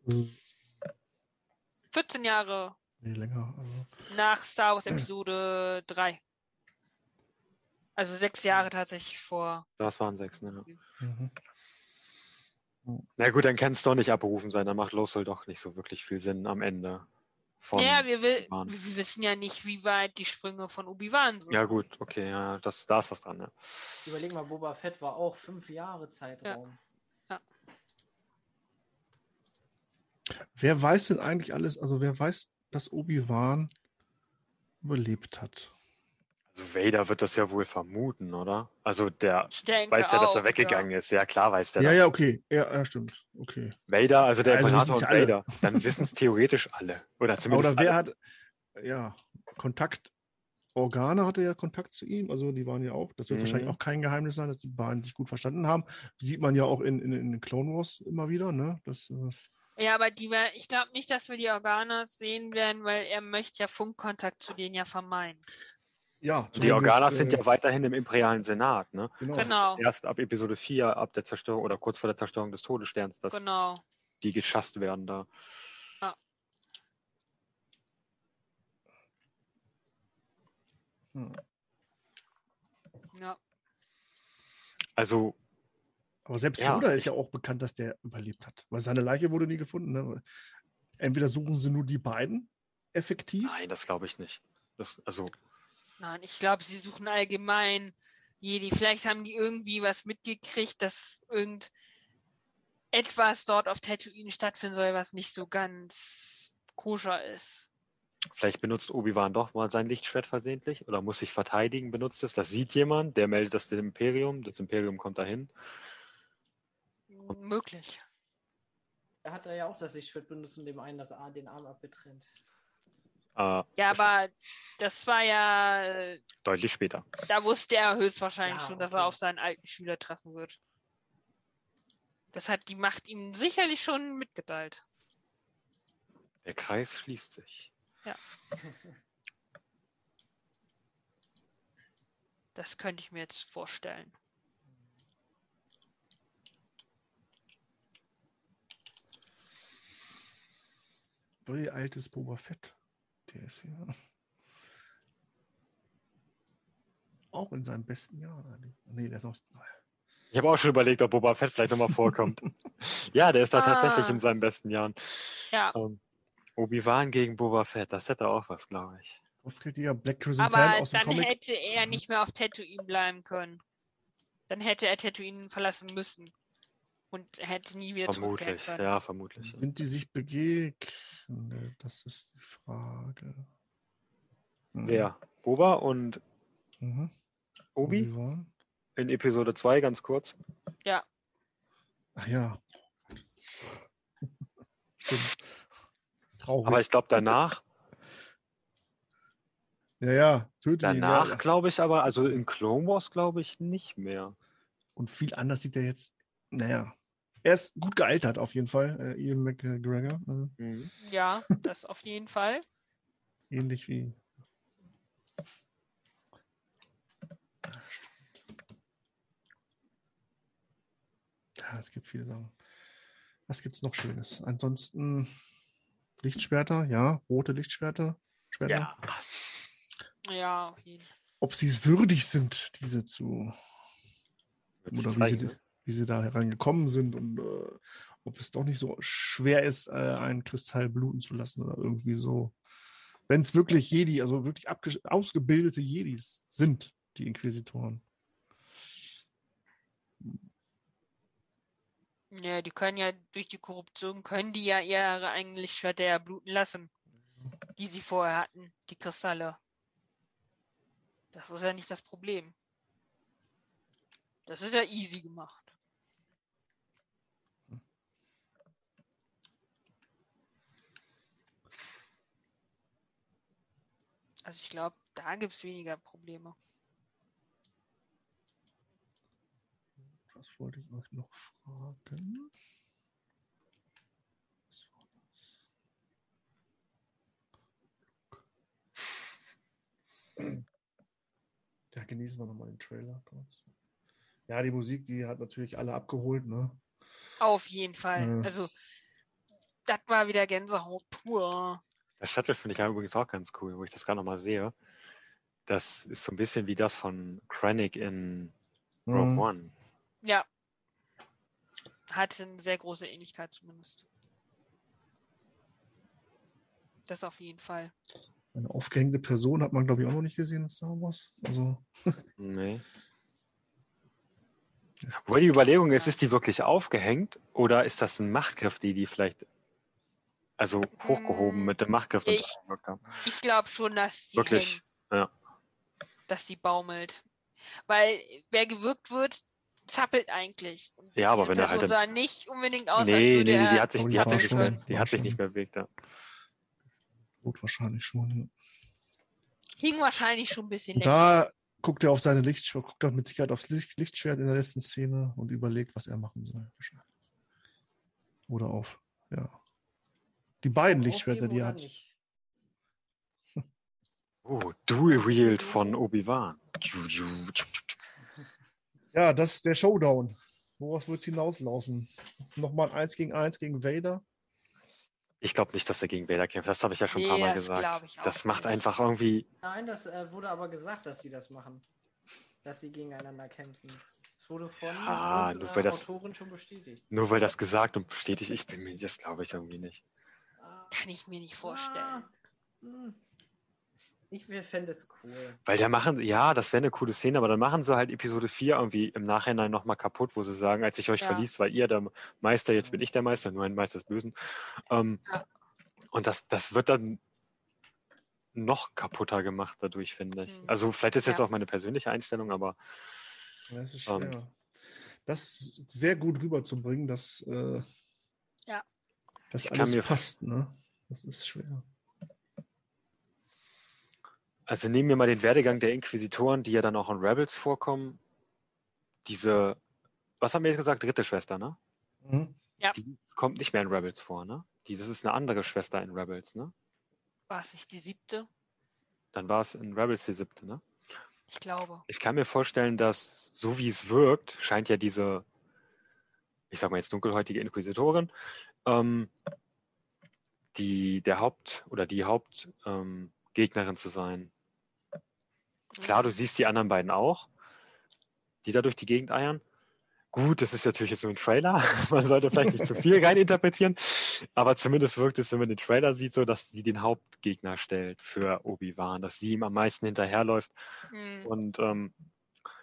14 Jahre Nee, länger. Also, nach Star Wars Episode 3. Also sechs Jahre tatsächlich vor. Das waren sechs, ne? mhm. Na gut, dann kann es doch nicht abberufen sein. Dann macht Lothal doch nicht so wirklich viel Sinn am Ende. Von, ja, wir, will, wir wissen ja nicht, wie weit die Sprünge von Obi-Wan sind. Ja, gut, okay, ja, das, da ist was dran, ne? Überleg mal, Boba Fett war auch fünf Jahre Zeitraum. Wer weiß denn eigentlich alles? Also, wer weiß, dass Obi-Wan überlebt hat? Also Vader wird das ja wohl vermuten, oder? Also der weiß ja, dass er auch, weggegangen ist. Ja, klar weiß der Ja, das. ja, okay. Ja, ja stimmt. Okay. Vader, also der Also Imperator und ja alle. Vader. Dann wissen es theoretisch alle. Oder zumindest Oder wer alle. hat, ja, Kontakt, Organe hatte ja Kontakt zu ihm, also die waren ja auch, das wird Mhm. wahrscheinlich auch kein Geheimnis sein, dass die beiden sich gut verstanden haben. Sieht man ja auch in, in, in den Clone Wars immer wieder, ne? Das, äh, Ja, aber die wär, ich glaube nicht, dass wir die Organas sehen werden, weil er möchte ja Funkkontakt zu denen ja vermeiden. ja. Die zumindest, Organas sind äh, ja weiterhin im imperialen Senat, ne? Genau. Genau, Erst ab Episode 4, ab der Zerstörung oder kurz vor der Zerstörung des Todessterns, dass genau. die geschasst werden da. Hm. Ja. Also, Aber selbst Ja, Yoda ist ja auch bekannt, dass der überlebt hat, weil seine Leiche wurde nie gefunden. Ne? Entweder suchen sie nur die beiden effektiv. nein, das glaube ich nicht. Das, also, Nein, ich glaube, sie suchen allgemein Jedi. Vielleicht haben die irgendwie was mitgekriegt, dass irgend etwas dort auf Tatooine stattfinden soll, was nicht so ganz koscher ist. vielleicht benutzt Obi-Wan doch mal sein Lichtschwert versehentlich oder muss sich verteidigen, benutzt es. Das sieht jemand, der meldet das dem Imperium. Das Imperium kommt dahin. Möglich. Da hat er ja auch das Lichtschwert benutzt und dem einen das Arm, den Arm abgetrennt. Äh, Ja, aber das war ja, äh, deutlich später. da wusste er höchstwahrscheinlich Ja, schon, dass okay. er auf seinen alten Schüler treffen wird. Das hat die Macht ihm sicherlich schon mitgeteilt. Der Kreis schließt sich. Das könnte ich mir jetzt vorstellen. Wie alt ist Boba Fett? Der ist ja auch in seinem besten Jahr. Nee, der ist noch. Ich habe auch schon überlegt, ob Boba Fett vielleicht nochmal vorkommt. ja, der ist da tatsächlich Ah. in seinen besten Jahren. Ja, Ähm, Obi-Wan gegen Boba Fett, das hätte auch was, glaube ich. Black Crimson aber aus dem dann Comic. hätte er nicht mehr auf Tatooine bleiben können. Dann hätte er Tatooine verlassen müssen. Und hätte nie wieder Vermutlich, können. ja, vermutlich. Sind die sich begegnet? Das ist die Frage. Hm. Wer? Boba und Mhm. Obi Obi-Wan? in Episode 2, ganz kurz. Ach ja. Traurig. Aber ich glaube danach, ja, ja, danach Ja. glaube ich aber, also in Clone Wars glaube ich nicht mehr. Und viel anders sieht er jetzt. Naja. Er ist gut gealtert auf jeden Fall, äh, Ian McGregor. Äh, Mhm. Ja, das auf jeden Fall. ähnlich wie. Ja, es gibt viele Sachen. Was gibt es noch Schönes? Ansonsten Lichtschwerter, ja, rote Lichtschwerter. Schwerter. Ja. Ja, auf jeden Fall. Ob sie es würdig sind, diese zu oder wie sie? Wie sie da herangekommen sind und äh, ob es doch nicht so schwer ist, äh, einen Kristall bluten zu lassen oder irgendwie so. Wenn es wirklich Jedi, also wirklich ausgebildete Jedis sind, die Inquisitoren. Ja, die können ja durch die Korruption, können die ja ihre eigenen Lichtschwerter ja bluten lassen, die sie vorher hatten, die Kristalle. Das ist ja nicht das Problem. Das ist ja easy gemacht. Also ich glaube, da gibt es weniger Probleme. Was wollte ich euch noch fragen? Was war das? Ja, genießen wir nochmal den Trailer kurz. Ja, die Musik, die hat natürlich alle abgeholt, ne? Auf jeden Fall. Ja. Also, das war wieder Gänsehaut pur. Das Shuttle finde ich ja übrigens auch ganz cool, wo ich das gerade nochmal sehe. Das ist so ein bisschen wie das von Krennic in Rogue Mhm. One. Ja. Hatte eine sehr große Ähnlichkeit zumindest. Das auf jeden Fall. Eine aufgehängte Person hat man, glaube ich, auch noch nicht gesehen in Star Wars. Also, Nee. Wobei die Überlegung ist, ist die wirklich aufgehängt oder ist das ein Machtgriff, die die vielleicht also hochgehoben Mm, mit dem Machtgriff ich-? Ich glaube schon, dass sie Wirklich? hängt. Ja. Dass sie baumelt. Weil wer gewürgt wird, zappelt eigentlich. Und Ja, aber wenn er halt sah nicht unbedingt aus, als Nee, würde nee, die hat sich, die hat sich, mehr, die hat sich nicht mehr bewegt. Ja. gut, wahrscheinlich schon. Ja. Hing wahrscheinlich schon ein bisschen Und länger. da guckt er auf seine Lichtschwert, guckt er mit Sicherheit aufs Licht, Lichtschwert in der letzten Szene und überlegt, was er machen soll. wahrscheinlich. Oder auf, ja. Die beiden Lichtschwerter, die er hat. nicht? Oh, Dual Wield von Obi-Wan. Ja, das ist der Showdown. Woraus wird es hinauslaufen? Nochmal ein 1 gegen 1 gegen Vader? Ich glaube nicht, dass er gegen Vader kämpft. Das habe ich ja schon ein paar Nee, Mal das gesagt. glaub ich auch das macht nicht. einfach irgendwie. Nein, das äh, wurde aber gesagt, dass sie das machen. Dass sie gegeneinander kämpfen. Das wurde von Ja, nur unserer weil das- Autorin schon bestätigt. Nur weil das gesagt und bestätigt, ich bin mir, das glaube ich irgendwie nicht. Kann ich mir nicht vorstellen. ah, hm. Ich fände es cool. Weil der machen, ja, das wäre eine coole Szene, aber dann machen sie halt Episode 4 irgendwie im Nachhinein nochmal kaputt, wo sie sagen, als ich euch Ja. verließ, war ihr der Meister, jetzt bin ich der Meister, nur ein Meister des Bösen. Ähm, Ja. Und das, das wird dann noch kaputter gemacht dadurch, finde ich. Hm. Also vielleicht ist jetzt Ja. auch meine persönliche Einstellung, aber Das ist Ähm. schwer. Das sehr gut rüberzubringen, dass, äh, Ja. Dass Ich kann alles mir- passt. Ne? Das ist schwer. Also nehmen wir mal den Werdegang der Inquisitoren, die ja dann auch in Rebels vorkommen. Diese, was haben wir jetzt gesagt? Dritte Schwester, ne? Mhm. Die kommt nicht mehr in Rebels vor, ne? Die, das ist eine andere Schwester in Rebels, ne? War es nicht die siebte? Dann war es in Rebels die siebte, ne? Ich glaube. Ich kann mir vorstellen, dass so wie es wirkt, scheint ja diese, ich sag mal jetzt dunkelhäutige Inquisitorin, ähm, die der Haupt oder die Hauptgegnerin ähm, Gegnerin zu sein. Klar, du siehst die anderen beiden auch, die da durch die Gegend eiern. Gut, das ist natürlich jetzt nur ein Trailer. Man sollte vielleicht nicht zu viel reininterpretieren. Aber zumindest wirkt es, wenn man den Trailer sieht, so, dass sie den Hauptgegner stellt für Obi-Wan, dass sie ihm am meisten hinterherläuft Hm. und ähm,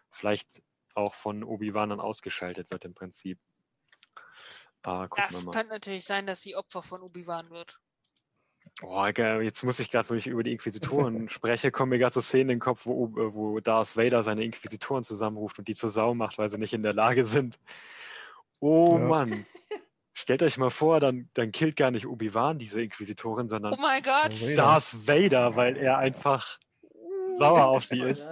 vielleicht auch von Obi-Wan dann ausgeschaltet wird im Prinzip. Gucken wir Das mal. könnte natürlich sein, dass sie Opfer von Obi-Wan wird. Boah, jetzt muss ich gerade, wo ich über die Inquisitoren spreche, kommen mir gerade so Szenen in den Kopf, wo, äh, wo Darth Vader seine Inquisitoren zusammenruft und die zur Sau macht, weil sie nicht in der Lage sind. Oh Ja. Mann. Stellt euch mal vor, dann, dann killt gar nicht Obi-Wan diese Inquisitorin, sondern Oh mein Gott! Vader. Darth Vader, weil er einfach sauer auf sie ist.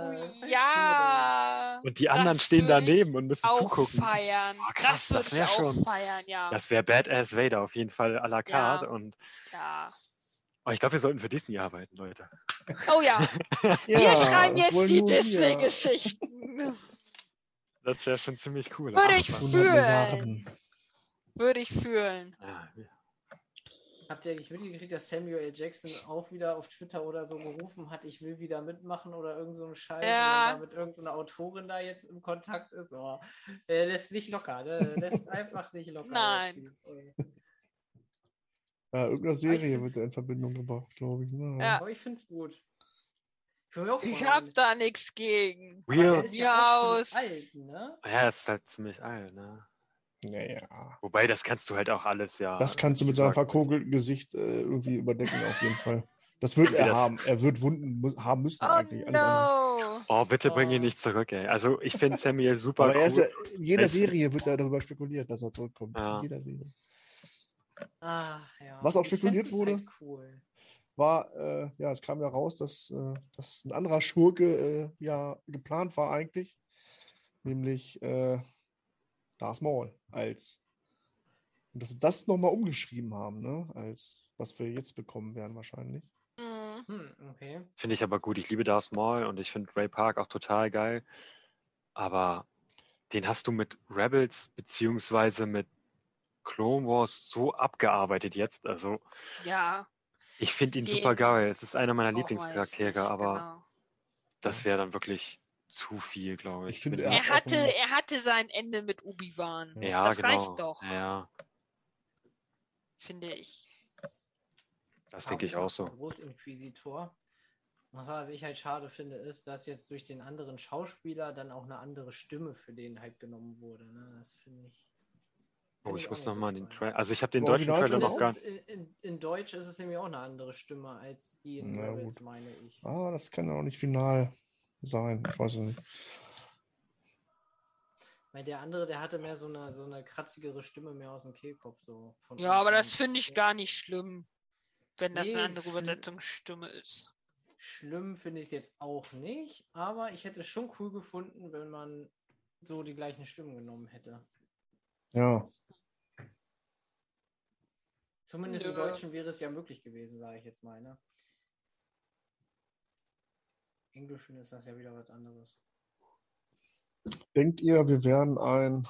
Ja! Und die anderen stehen daneben und müssen Auch zugucken. feiern. Oh, krass, das das ich wär auch schon- feiern, ja. Das wäre Badass Vader auf jeden Fall à la carte. Ja. Und ja. oh, ich glaube, wir sollten für Disney arbeiten, Leute. Oh ja, wir Ja, schreiben jetzt die. Disney-Geschichten. Das wäre schon ziemlich cool. Würde ich 800 fühlen. Milliarden. Würde ich fühlen. Ja, Habt ihr eigentlich mitgekriegt, dass Samuel L. Jackson auch wieder auf Twitter oder so gerufen hat, ich will wieder mitmachen oder irgend so ein Scheiß, Ja. da mit irgendeiner Autorin da jetzt im Kontakt ist? Oh, er lässt nicht locker, ne? Er lässt einfach nicht locker. Nein. Ja, irgendeine Serie wird er in Verbindung gebracht, glaube ich. Ne? Ja. Aber ich finde es gut. Ich, Ich vorstellen, hab da nichts gegen. Real. ist ja auch schon Aus. alt, ne? Ja, ist halt ziemlich alt, ne? Naja. Wobei, das kannst du halt auch alles, ja. Das kannst du mit seinem sagen. verkokelten Gesicht äh, irgendwie überdecken, auf jeden Fall. Das wird er Das- haben. Er wird Wunden mu- haben müssen Oh eigentlich. No. Oh, bitte bring ihn Oh. nicht zurück, ey. Also, ich finde Samuel super Aber er ist ja, cool. in jeder Serie wird ja darüber spekuliert, dass er zurückkommt. Ja. In jeder Serie. Ach, ja. Was auch spekuliert wurde? Halt cool. War, äh, ja, es kam ja raus, dass, äh, dass ein anderer Schurke äh, ja geplant war eigentlich. Nämlich äh, Darth Maul als. Und dass sie das nochmal umgeschrieben haben, ne? Als was wir jetzt bekommen werden wahrscheinlich. Mhm. Hm, okay. Finde ich aber gut. Ich liebe Darth Maul und ich finde Ray Park auch total geil. Aber den hast du mit Rebels beziehungsweise mit Clone Wars so abgearbeitet jetzt. Also, Ja. ich finde ihn super geil. Es ist einer meiner Lieblingscharaktere, aber genau. das wäre dann wirklich zu viel, glaube ich. Ich finde, Wenn er Er hatte, ein- er hatte sein Ende mit Obi-Wan. ja, das genau. reicht doch. Ja, Finde ich. das denke ich auch so. Großinquisitor. Was ich halt schade finde, ist, dass jetzt durch den anderen Schauspieler dann auch eine andere Stimme für den halt genommen wurde. Ne? Das finde ich. Oh, find ich auch muss nicht so nochmal den. Trailer. Also, ich habe den Im deutschen Trailer noch gar ist- in, in, in Deutsch ist es nämlich auch eine andere Stimme als die in Rebels, meine ich. Ah, das kann ja auch nicht final sein. Ich weiß es nicht. Weil der andere, der hatte mehr so eine, so eine kratzigere Stimme mehr aus dem Kehlkopf. So von Ja, aber das finde ich gar nicht schlimm, wenn das Nee, eine andere Übersetzungsstimme ist. Schlimm finde ich es jetzt auch nicht, aber ich hätte es schon cool gefunden, wenn man so die gleichen Stimmen genommen hätte. Ja. Zumindest im Nö. Deutschen wäre es ja möglich gewesen, sage ich jetzt mal. Ne? Englischen ist das ja wieder was anderes. Denkt ihr, wir werden einen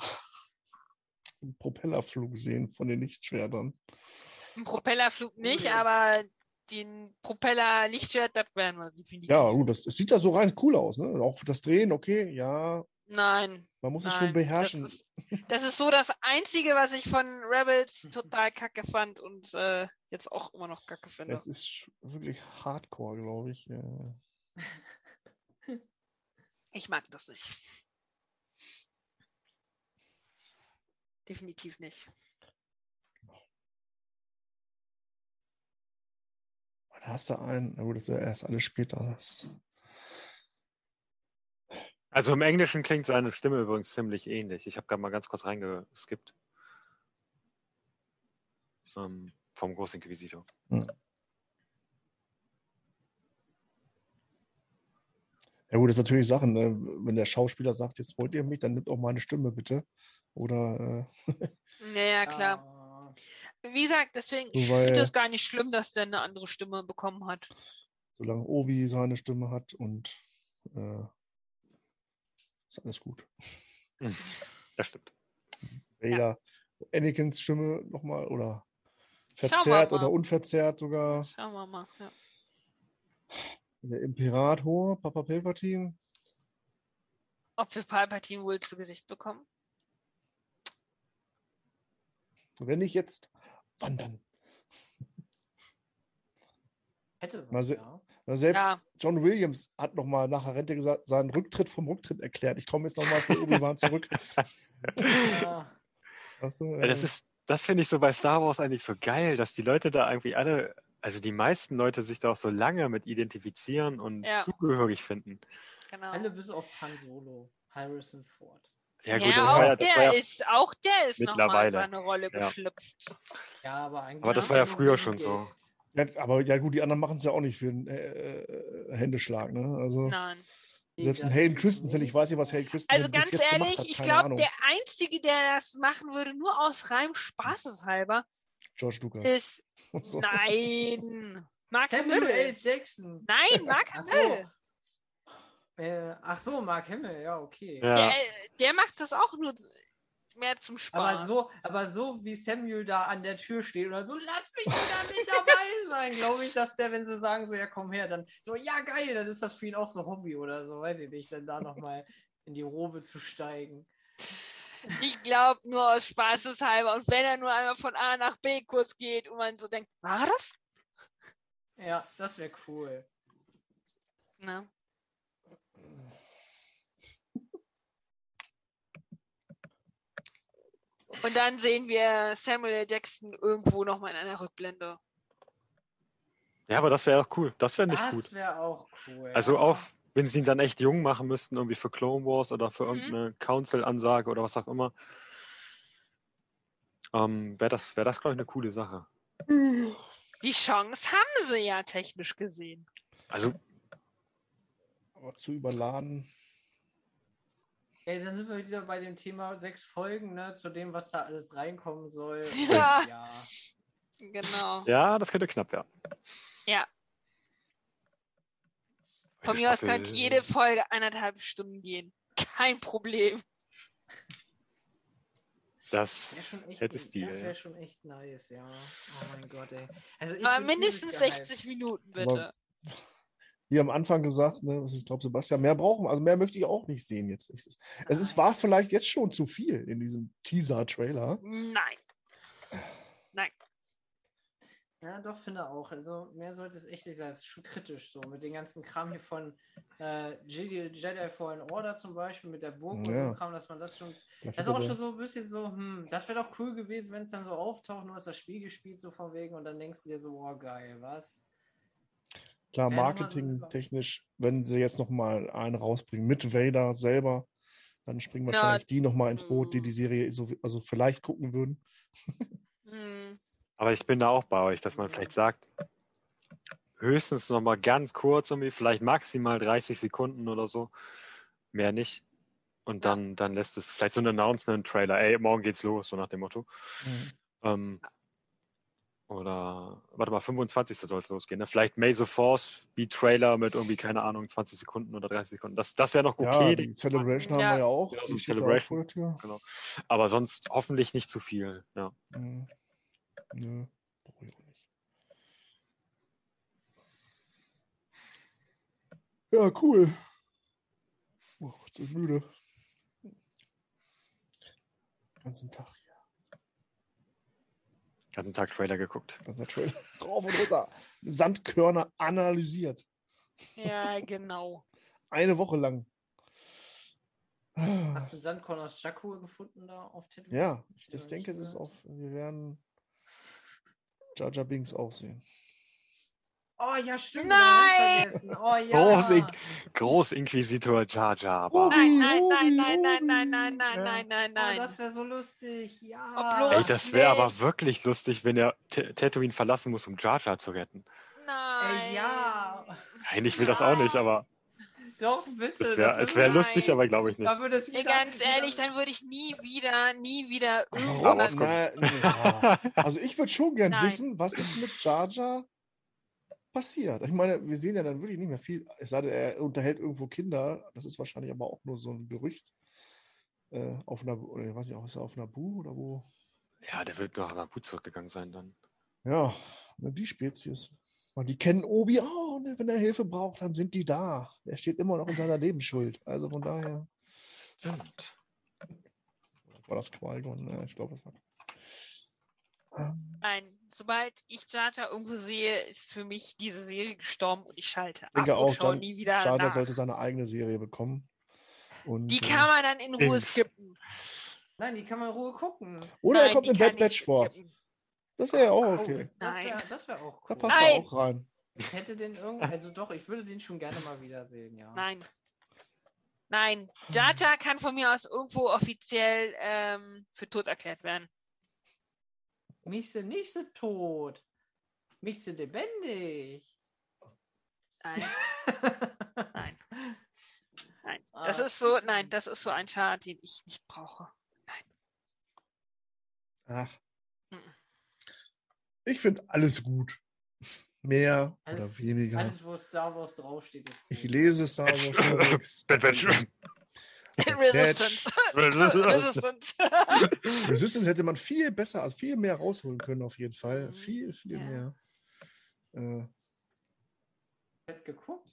Propellerflug sehen von den Lichtschwertern? Ein Propellerflug nicht, ja. aber den Propeller-Lichtschwert, das werden wir definitiv. Ja, gut, das, das sieht ja so rein cool aus. Ne? Auch das Drehen, okay, ja, Nein, man muss es nein. schon beherrschen. Das ist, das ist so das Einzige, was ich von Rebels total kacke fand und äh, jetzt auch immer noch kacke finde. Es ist wirklich hardcore, glaube ich. Ja. Ich mag das nicht. Definitiv nicht. Da hast du einen, na gut, das ist ja erst alles später. Das, Also im Englischen klingt seine Stimme übrigens ziemlich ähnlich. Ich habe gerade mal ganz kurz reingeskippt. Ähm, vom Großinquisitor. Ja gut, das ist natürlich Sachen, ne? wenn der Schauspieler sagt, jetzt wollt ihr mich, dann nimmt auch meine Stimme bitte. Oder äh, Naja, klar. Ah, Wie gesagt, deswegen, ich Weil- finde es gar nicht schlimm, dass der eine andere Stimme bekommen hat. solange Obi seine Stimme hat und äh, ist alles gut. Das stimmt. Vader, Anakins Stimme nochmal oder verzerrt oder unverzerrt sogar. Schauen wir mal. Ja. Der Imperator, Papa Palpatine. Ob wir Palpatine wohl zu Gesicht bekommen? Wenn nicht jetzt, wann dann? hätte was, ja. Na, Selbst Ja, John Williams hat nochmal nach der Rente gesagt, seinen Rücktritt vom Rücktritt erklärt. Ich komme jetzt nochmal für Obi-Wan zurück. Ah, Weißt du, Ja, das äh, ist, das finde ich so bei Star Wars eigentlich so geil, dass die Leute da irgendwie alle, also die meisten Leute sich da auch so lange mit identifizieren und Ja. zugehörig finden. genau. alle bis auf Han Solo, Harrison Ford. Ja, Ja, gut, das auch, war ja, das der war ja, ist, auch der ist nochmal in seine Rolle Ja. geschlüpft. Ja, aber eigentlich. Aber das Ja. war ja früher schon so. Ja, aber ja gut, die anderen machen es ja auch nicht für einen äh, äh, Händeschlag. Ne? Also Nein. selbst ein Hayden ist Christensen, ich weiß nicht, was Hayden Christensen Also ganz ehrlich, hat, ich glaube, der Einzige, der das machen würde, nur aus reinem Spaßeshalber, George Lucas. ist. So. Nein. Mark Samuel L. Hamill. Jackson. Nein, Mark Ach so. Hamill. Äh, ach so, Mark Himmel, ja, okay. Ja. Der, der macht das auch nur mehr zum Spaß. Aber so, aber so wie Samuel da an der Tür steht und dann so, lass mich wieder mit dabei sein, glaube ich, dass der, wenn sie sagen, so, ja, komm her, dann so, ja, geil, dann ist das für ihn auch so Hobby oder so, weiß ich nicht, dann da nochmal in die Robe zu steigen. Ich glaube nur aus Spaßeshalber. Und wenn er nur einmal von A nach B kurz geht und man so denkt, war das? Ja, das wäre cool. Na? Und dann sehen wir Samuel. Jackson irgendwo nochmal in einer Rückblende. Ja, aber das wäre doch cool. Das wäre nicht das gut. wäre auch cool. Also ja. auch, wenn sie ihn dann echt jung machen müssten, irgendwie für Clone Wars oder für Mhm. irgendeine Council-Ansage oder was auch immer, ähm, wäre das, wär das glaube ich, eine coole Sache. Die Chance haben sie ja technisch gesehen. Also, Aber zu überladen. Ey, dann sind wir wieder bei dem Thema sechs Folgen, ne, zu dem, was da alles reinkommen soll. Ja. Ja. Genau. ja, das könnte knapp werden. Ja. Von mir aus könnte jede Folge eineinhalb Stunden gehen. Kein Problem. Das Das wäre schon echt, hätte das ja. wäre schon echt nice, ja. Oh mein Gott, ey. Also ich Aber mindestens übelst gehypt. 60 Minuten, bitte. Wie am Anfang gesagt, ne, was ich glaube, Sebastian, mehr brauchen, also mehr möchte ich auch nicht sehen jetzt. Es, es ist, war vielleicht jetzt schon zu viel in diesem Teaser-Trailer. Nein. Nein. Ja, doch, finde auch. Also mehr sollte es echt nicht sein. Es ist schon kritisch so. Mit dem ganzen Kram hier von äh, Jedi, Jedi Fallen Order zum Beispiel, mit der Burg und so Ja. Kram, dass man das schon. Vielleicht Das ist auch schon so ein bisschen so, hm, das wäre doch cool gewesen, wenn es dann so auftaucht, du hast das Spiel gespielt, so von wegen, und dann denkst du dir so, oh geil, was? Klar, marketingtechnisch, wenn sie jetzt noch mal einen rausbringen mit Vader selber, dann springen Ja. wahrscheinlich die noch mal ins Boot, die Mm. die Serie so, also vielleicht gucken würden. Hm. Aber ich bin da auch bei euch, dass man vielleicht sagt, höchstens noch mal ganz kurz, irgendwie, vielleicht maximal 30 Sekunden oder so, mehr nicht. Und dann, dann lässt es vielleicht so ein Announcement-Trailer, ey, morgen geht's los, so nach dem Motto. Ähm, oder, warte mal, 25. soll es losgehen. Ne? Vielleicht May the Force wie Trailer mit irgendwie, keine Ahnung, 20 Sekunden oder 30 Sekunden. Das, das wäre noch Ja, okay. die die- Celebration Ja. haben wir ja auch. Genau, so ja auch Celebration. der Tür. aber sonst hoffentlich nicht zu viel. Ja. Mhm. Nö, brauche ich auch nicht. Ja, cool. Oh, jetzt bin ich müde. Den ganzen Tag hier. Ganzen Tag Trailer geguckt. Ganzer Trailer. Rauf und runter. Sandkörner analysiert. Ja, genau. Eine Woche lang. Hast du Sandkorn aus Jakku gefunden da auf Tatooine? Ja, ich das Ja, denke, ich, das ist auch, wir werden Jar Binks auch sehen. Oh ja, stimmt. Nein! Oh ja. Groß, Großinquisitor Jar Jar. Oh, Bar. Nein, nein, nein, nein, nein, Obi. nein, nein, nein, Ja. nein, nein, Oh, nein. das wäre so lustig. Ja. Oh, Ey, das wäre aber wirklich lustig, wenn er T- Tatooine verlassen muss, um Jar Jar zu retten. Nein. Ey, ja. Nein, ich will das auch nicht, aber Doch, bitte. es wäre wär lustig, aber glaube ich nicht. Da würde es Ey, wieder, ganz ehrlich, dann würde ich nie wieder, nie wieder rauskommen. Na, ja. Also ich würde schon gern Nein. wissen, was ist mit Jar Jar passiert. Ich meine, wir sehen ja dann wirklich nicht mehr viel. Es sei denn, er unterhält irgendwo Kinder. Das ist wahrscheinlich aber auch nur so ein Gerücht. Äh, auf einer, oder ich weiß nicht, ist er auf einer Bu oder wo? Ja, der wird nach Naboo zurückgegangen sein dann. Ja, ne, die Spezies. Und die kennen Obi auch. Ne? Wenn er Hilfe braucht, dann sind die da. Er steht immer noch in seiner Lebensschuld. Also von daher Stimmt. war das Qui-Gon. Ne? Ich glaube, das war. Ähm, Nein, sobald ich Jar irgendwo sehe, ist für mich diese Serie gestorben und ich schalte ab denke und auch, schaue nie wieder nach. sollte seine eigene Serie bekommen. Und, Die äh, kann man dann in Ruhe skippen. Nein, die kann man in Ruhe gucken. Oder er Nein, kommt die in Bad Batch vor. skippen. Das wäre ja auch okay. das Nein. wäre das wär auch Da cool. passt Nein. er auch rein. Ich hätte den irgendwie, also doch, ich würde den schon gerne mal wiedersehen, ja. Nein. Nein. Jar kann von mir aus irgendwo offiziell ähm, für tot erklärt werden. Mich sind nicht so tot. Mich sind lebendig. Nein, nein. Nein. Das ist so, nein, das ist so ein Chart, den ich nicht brauche. Ach. Mhm. Ich finde alles gut. Mehr Alles- oder weniger. Alles, wo Star Wars draufsteht, ist Ich gut. lese Star Wars. Bad Batch. Resistance. Resistance. Resistance hätte man viel besser, also viel mehr rausholen können, auf jeden Fall. Mhm. Viel, viel Ja. mehr. Äh, Hat geguckt?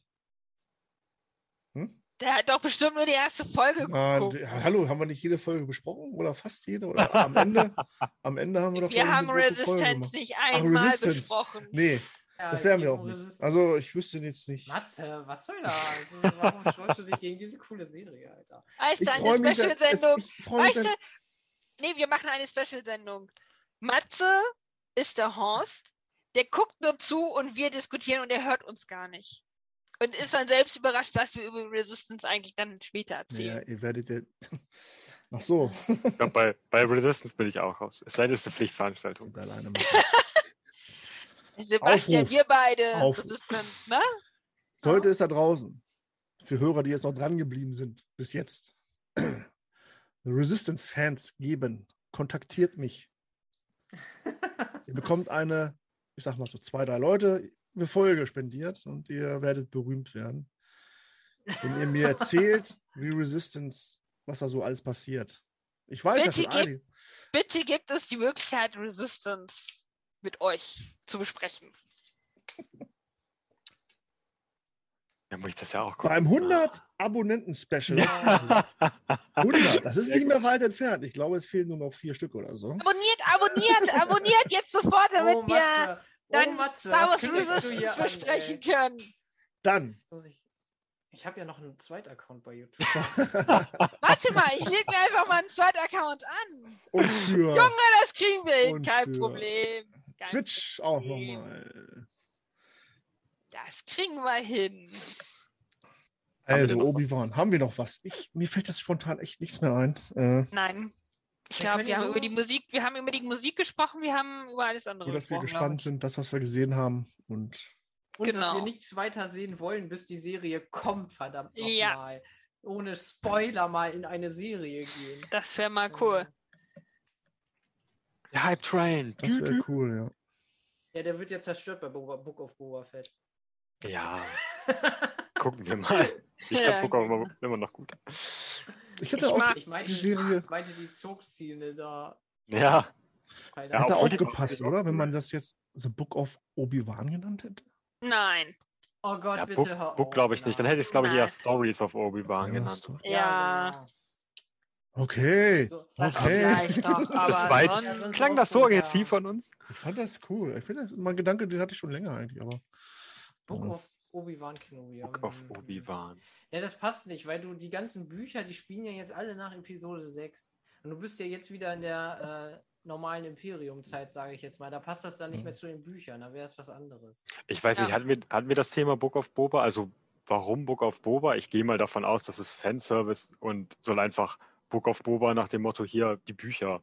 Der hat doch bestimmt nur die erste Folge geguckt. hallo, haben wir nicht jede Folge besprochen? Oder fast jede? Oder am Ende? am Ende haben wir doch Wir haben Resistance nicht einmal Resistance. besprochen. Nee, Ja, das werden wir auch nicht. Resistance. Also ich wüsste jetzt nicht. Matze, was soll da? Also, warum stolzt du dich gegen diese coole Serie, Alter? Weißt du, eine Special-Sendung. Ich freu mich Weißt du, nee, wir machen eine Special-Sendung. Matze ist der Horst, der guckt nur zu und wir diskutieren und er hört uns gar nicht. Und ist dann selbst überrascht, was wir über Resistance eigentlich dann später Ja, erzählen. ihr werdet ja. Ach so. Ich glaub, bei, bei Resistance bin ich auch raus. Es sei denn, es ist eine Pflichtveranstaltung. Und alleine. Sebastian, Aufruf. wir beide Aufruf. Resistance, ne? Sollte es da draußen, für Hörer, die jetzt noch dran geblieben sind, bis jetzt, Resistance-Fans geben, kontaktiert mich. Ihr bekommt eine, ich sag mal so zwei, drei Leute eine Folge spendiert und ihr werdet berühmt werden. Wenn ihr mir erzählt, wie Resistance, was da so alles passiert. Ich weiß ja Bitte schon gib- einige. Bitte gibt es die Möglichkeit, Resistance mit euch zu besprechen. Ja, muss ich das ja auch gucken. Beim 100 Abonnenten-Special. Ja. 100, das ist Sehr nicht mehr weit entfernt. Ich glaube, es fehlen nur noch vier Stück oder so. Abonniert, abonniert, abonniert jetzt sofort, damit oh, wir Dann oh, Matze, Star Wars Resistance hier an, können. Dann, Ich, habe ja noch einen Zweitaccount bei YouTube. Warte mal, ich leg mir einfach mal einen zweiten Account an. und für Junge, das kriegen wir hin, Und kein für Problem. Kein Twitch auch Problem. nochmal. Das kriegen wir hin. Also, Obi-Wan, haben wir noch was? Ich, mir fällt das spontan echt nichts mehr ein. Äh, Nein. Ich Wir glaube, wir haben über die Musik, wir haben über die Musik gesprochen, wir haben über alles andere nur, dass wir gesprochen. gespannt sind, das, was wir gesehen haben. Und Und dass Genau. wir nichts weiter sehen wollen, bis die Serie kommt, verdammt Ja. nochmal. Ohne Spoiler mal in eine Serie gehen. Das wäre mal cool. Der Hype Train. das wäre cool, ja. Ja, der wird ja zerstört bei Boba, Book of Boba Fett. Ja, gucken wir mal. Ich Ja, glaube, Book auch immer noch gut. Ich hätte Ich auch, mag- Ich meinte Die Serie- ich meinte die Zugszene da. Ja, Keine Ja, hätte auch die- gepasst, oder? Wenn man das jetzt The Book of Obi-Wan genannt hätte. Nein. Oh Gott, ja bitte Book, hör Book glaube ich nicht. Dann nein. hätte ich es, glaube ich, eher Nein. Stories of Obi-Wan Ja, genannt. Ja. Okay, So, das Okay. doch, aber Das weit- sonst- Klang das so aggressiv von uns? ich fand das cool. Ich finde, das mein Gedanke, den hatte ich schon länger eigentlich, aber Book Ja. of Obi-Wan Kenobi. Book of Mhm. Obi-Wan. Ja, das passt nicht, weil du die ganzen Bücher, die spielen ja jetzt alle nach Episode 6. Und du bist ja jetzt wieder in der äh, normalen Imperium-Zeit, sage ich jetzt mal. Da passt das dann nicht Mhm. mehr zu den Büchern, da wäre es was anderes. Ich weiß nicht, Ja. hatten wir, hatten wir das Thema Book of Boba? Also, warum Book of Boba? Ich gehe mal davon aus, dass es Fanservice und soll einfach Book of Boba nach dem Motto hier die Bücher.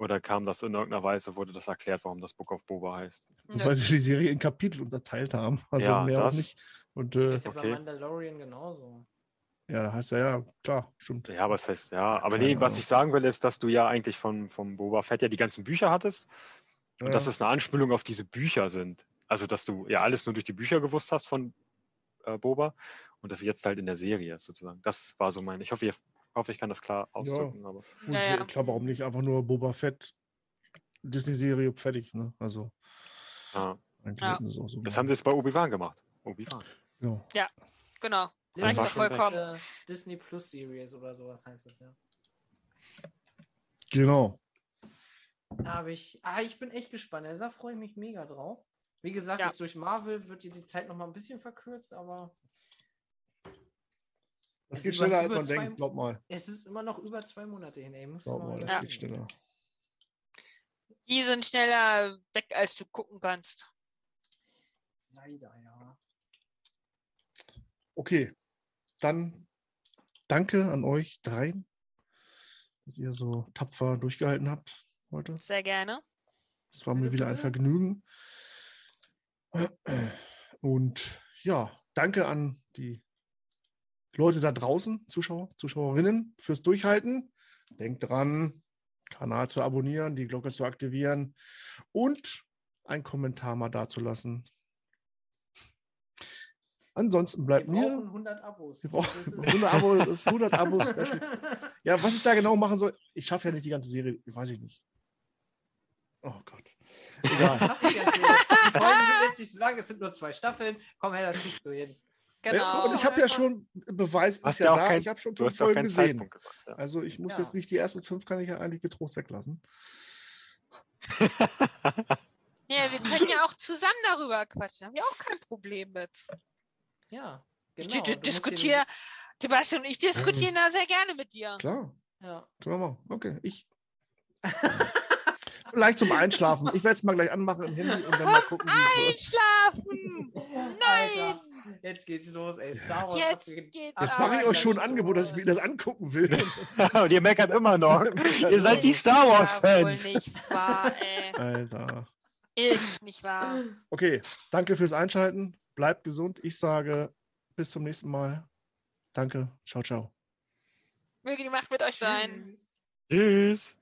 Oder kam das in irgendeiner Weise, wurde das erklärt, warum das Book of Boba heißt? Nö. weil sie die Serie in Kapitel unterteilt haben. Also Ja, mehr auch das- nicht. Und äh, ist ja bei okay. Mandalorian genauso. ja, da heißt er ja, klar, stimmt. Ja, was heißt, ja, aber Keine nee, was Ahnung. ich sagen will, ist, dass du ja eigentlich von, vom Boba Fett ja die ganzen Bücher hattest und Ja. dass es eine Anspielung auf diese Bücher sind. Also, dass du ja alles nur durch die Bücher gewusst hast von äh, Boba und das jetzt halt in der Serie sozusagen. Das war so mein, ich hoffe, ich hoffe, ich kann das klar ausdrücken, aber Und Ja, ja. klar, warum nicht einfach nur Boba Fett, Disney-Serie fertig, ne? Also, ja. Ja. auch so das haben sie jetzt bei Obi-Wan gemacht. Obi-Wan. ja. Genau. Das Reicht doch vollkommen. Äh, Disney Plus Series oder sowas heißt das, ja. Genau. Da habe ich, ah, ich bin echt gespannt. Also, da freue ich mich mega drauf. Wie gesagt, Ja. jetzt durch Marvel wird die, die Zeit noch mal ein bisschen verkürzt, aber Das Es geht ist schneller, als man zwei- denkt, glaub mal. es ist immer noch über zwei Monate hin, ey. Muss Glaub mal das Ja. geht schneller. Die sind schneller weg, als du gucken kannst. Leider, ja. Okay, dann danke an euch dreien, dass ihr so tapfer durchgehalten habt heute. Sehr gerne. Es war mir wieder ein. Vergnügen. Und ja, danke an die Leute da draußen, Zuschauer, Zuschauerinnen, fürs Durchhalten. Denkt dran, Kanal zu abonnieren, die Glocke zu aktivieren und einen Kommentar mal dazulassen. Ansonsten bleibt Wir mir. brauchen 100 Abos. Wir brauchen Das ist- 100 Abo, das ist 100 Abos. Special. Ja, was ich da genau machen soll, ich schaffe ja nicht die ganze Serie, weiß ich nicht. Oh Gott. Egal. Die Folgen sind jetzt nicht so lang, es sind nur zwei Staffeln. Komm her, das kriegst du hin. Genau. und ich habe ja schon, Beweis ist ja ja auch da, kein- ich habe schon fünf Folgen gesehen. Gemacht. Ja. Also ich muss Ja. jetzt nicht die ersten fünf, kann ich ja eigentlich getrost weglassen. Ja, wir können ja auch zusammen darüber quatschen. Haben wir auch kein Problem mit. Ja, Ich genau. musst diskutiere, Sebastian und ich diskutieren da sehr gerne mit dir. Klar, Ja. können wir machen. Okay, ich. Vielleicht zum Einschlafen. Ich werde es mal gleich anmachen im Handy und dann mal gucken, wie es wird. Einschlafen! Nein! Alter, jetzt geht's los, ey. Star Wars. Jetzt geht's Jetzt mache ich euch schon ein Angebot, dass ich mir das angucken will. Und ihr meckert immer noch. ihr seid die Star Ja, wohl Wars-Fans. nicht wahr, ey. Alter. Ist nicht wahr. Okay, danke fürs Einschalten. Bleibt gesund. Ich sage bis zum nächsten Mal. Danke. Ciao, ciao. Möge die Macht mit euch sein. Tschüss.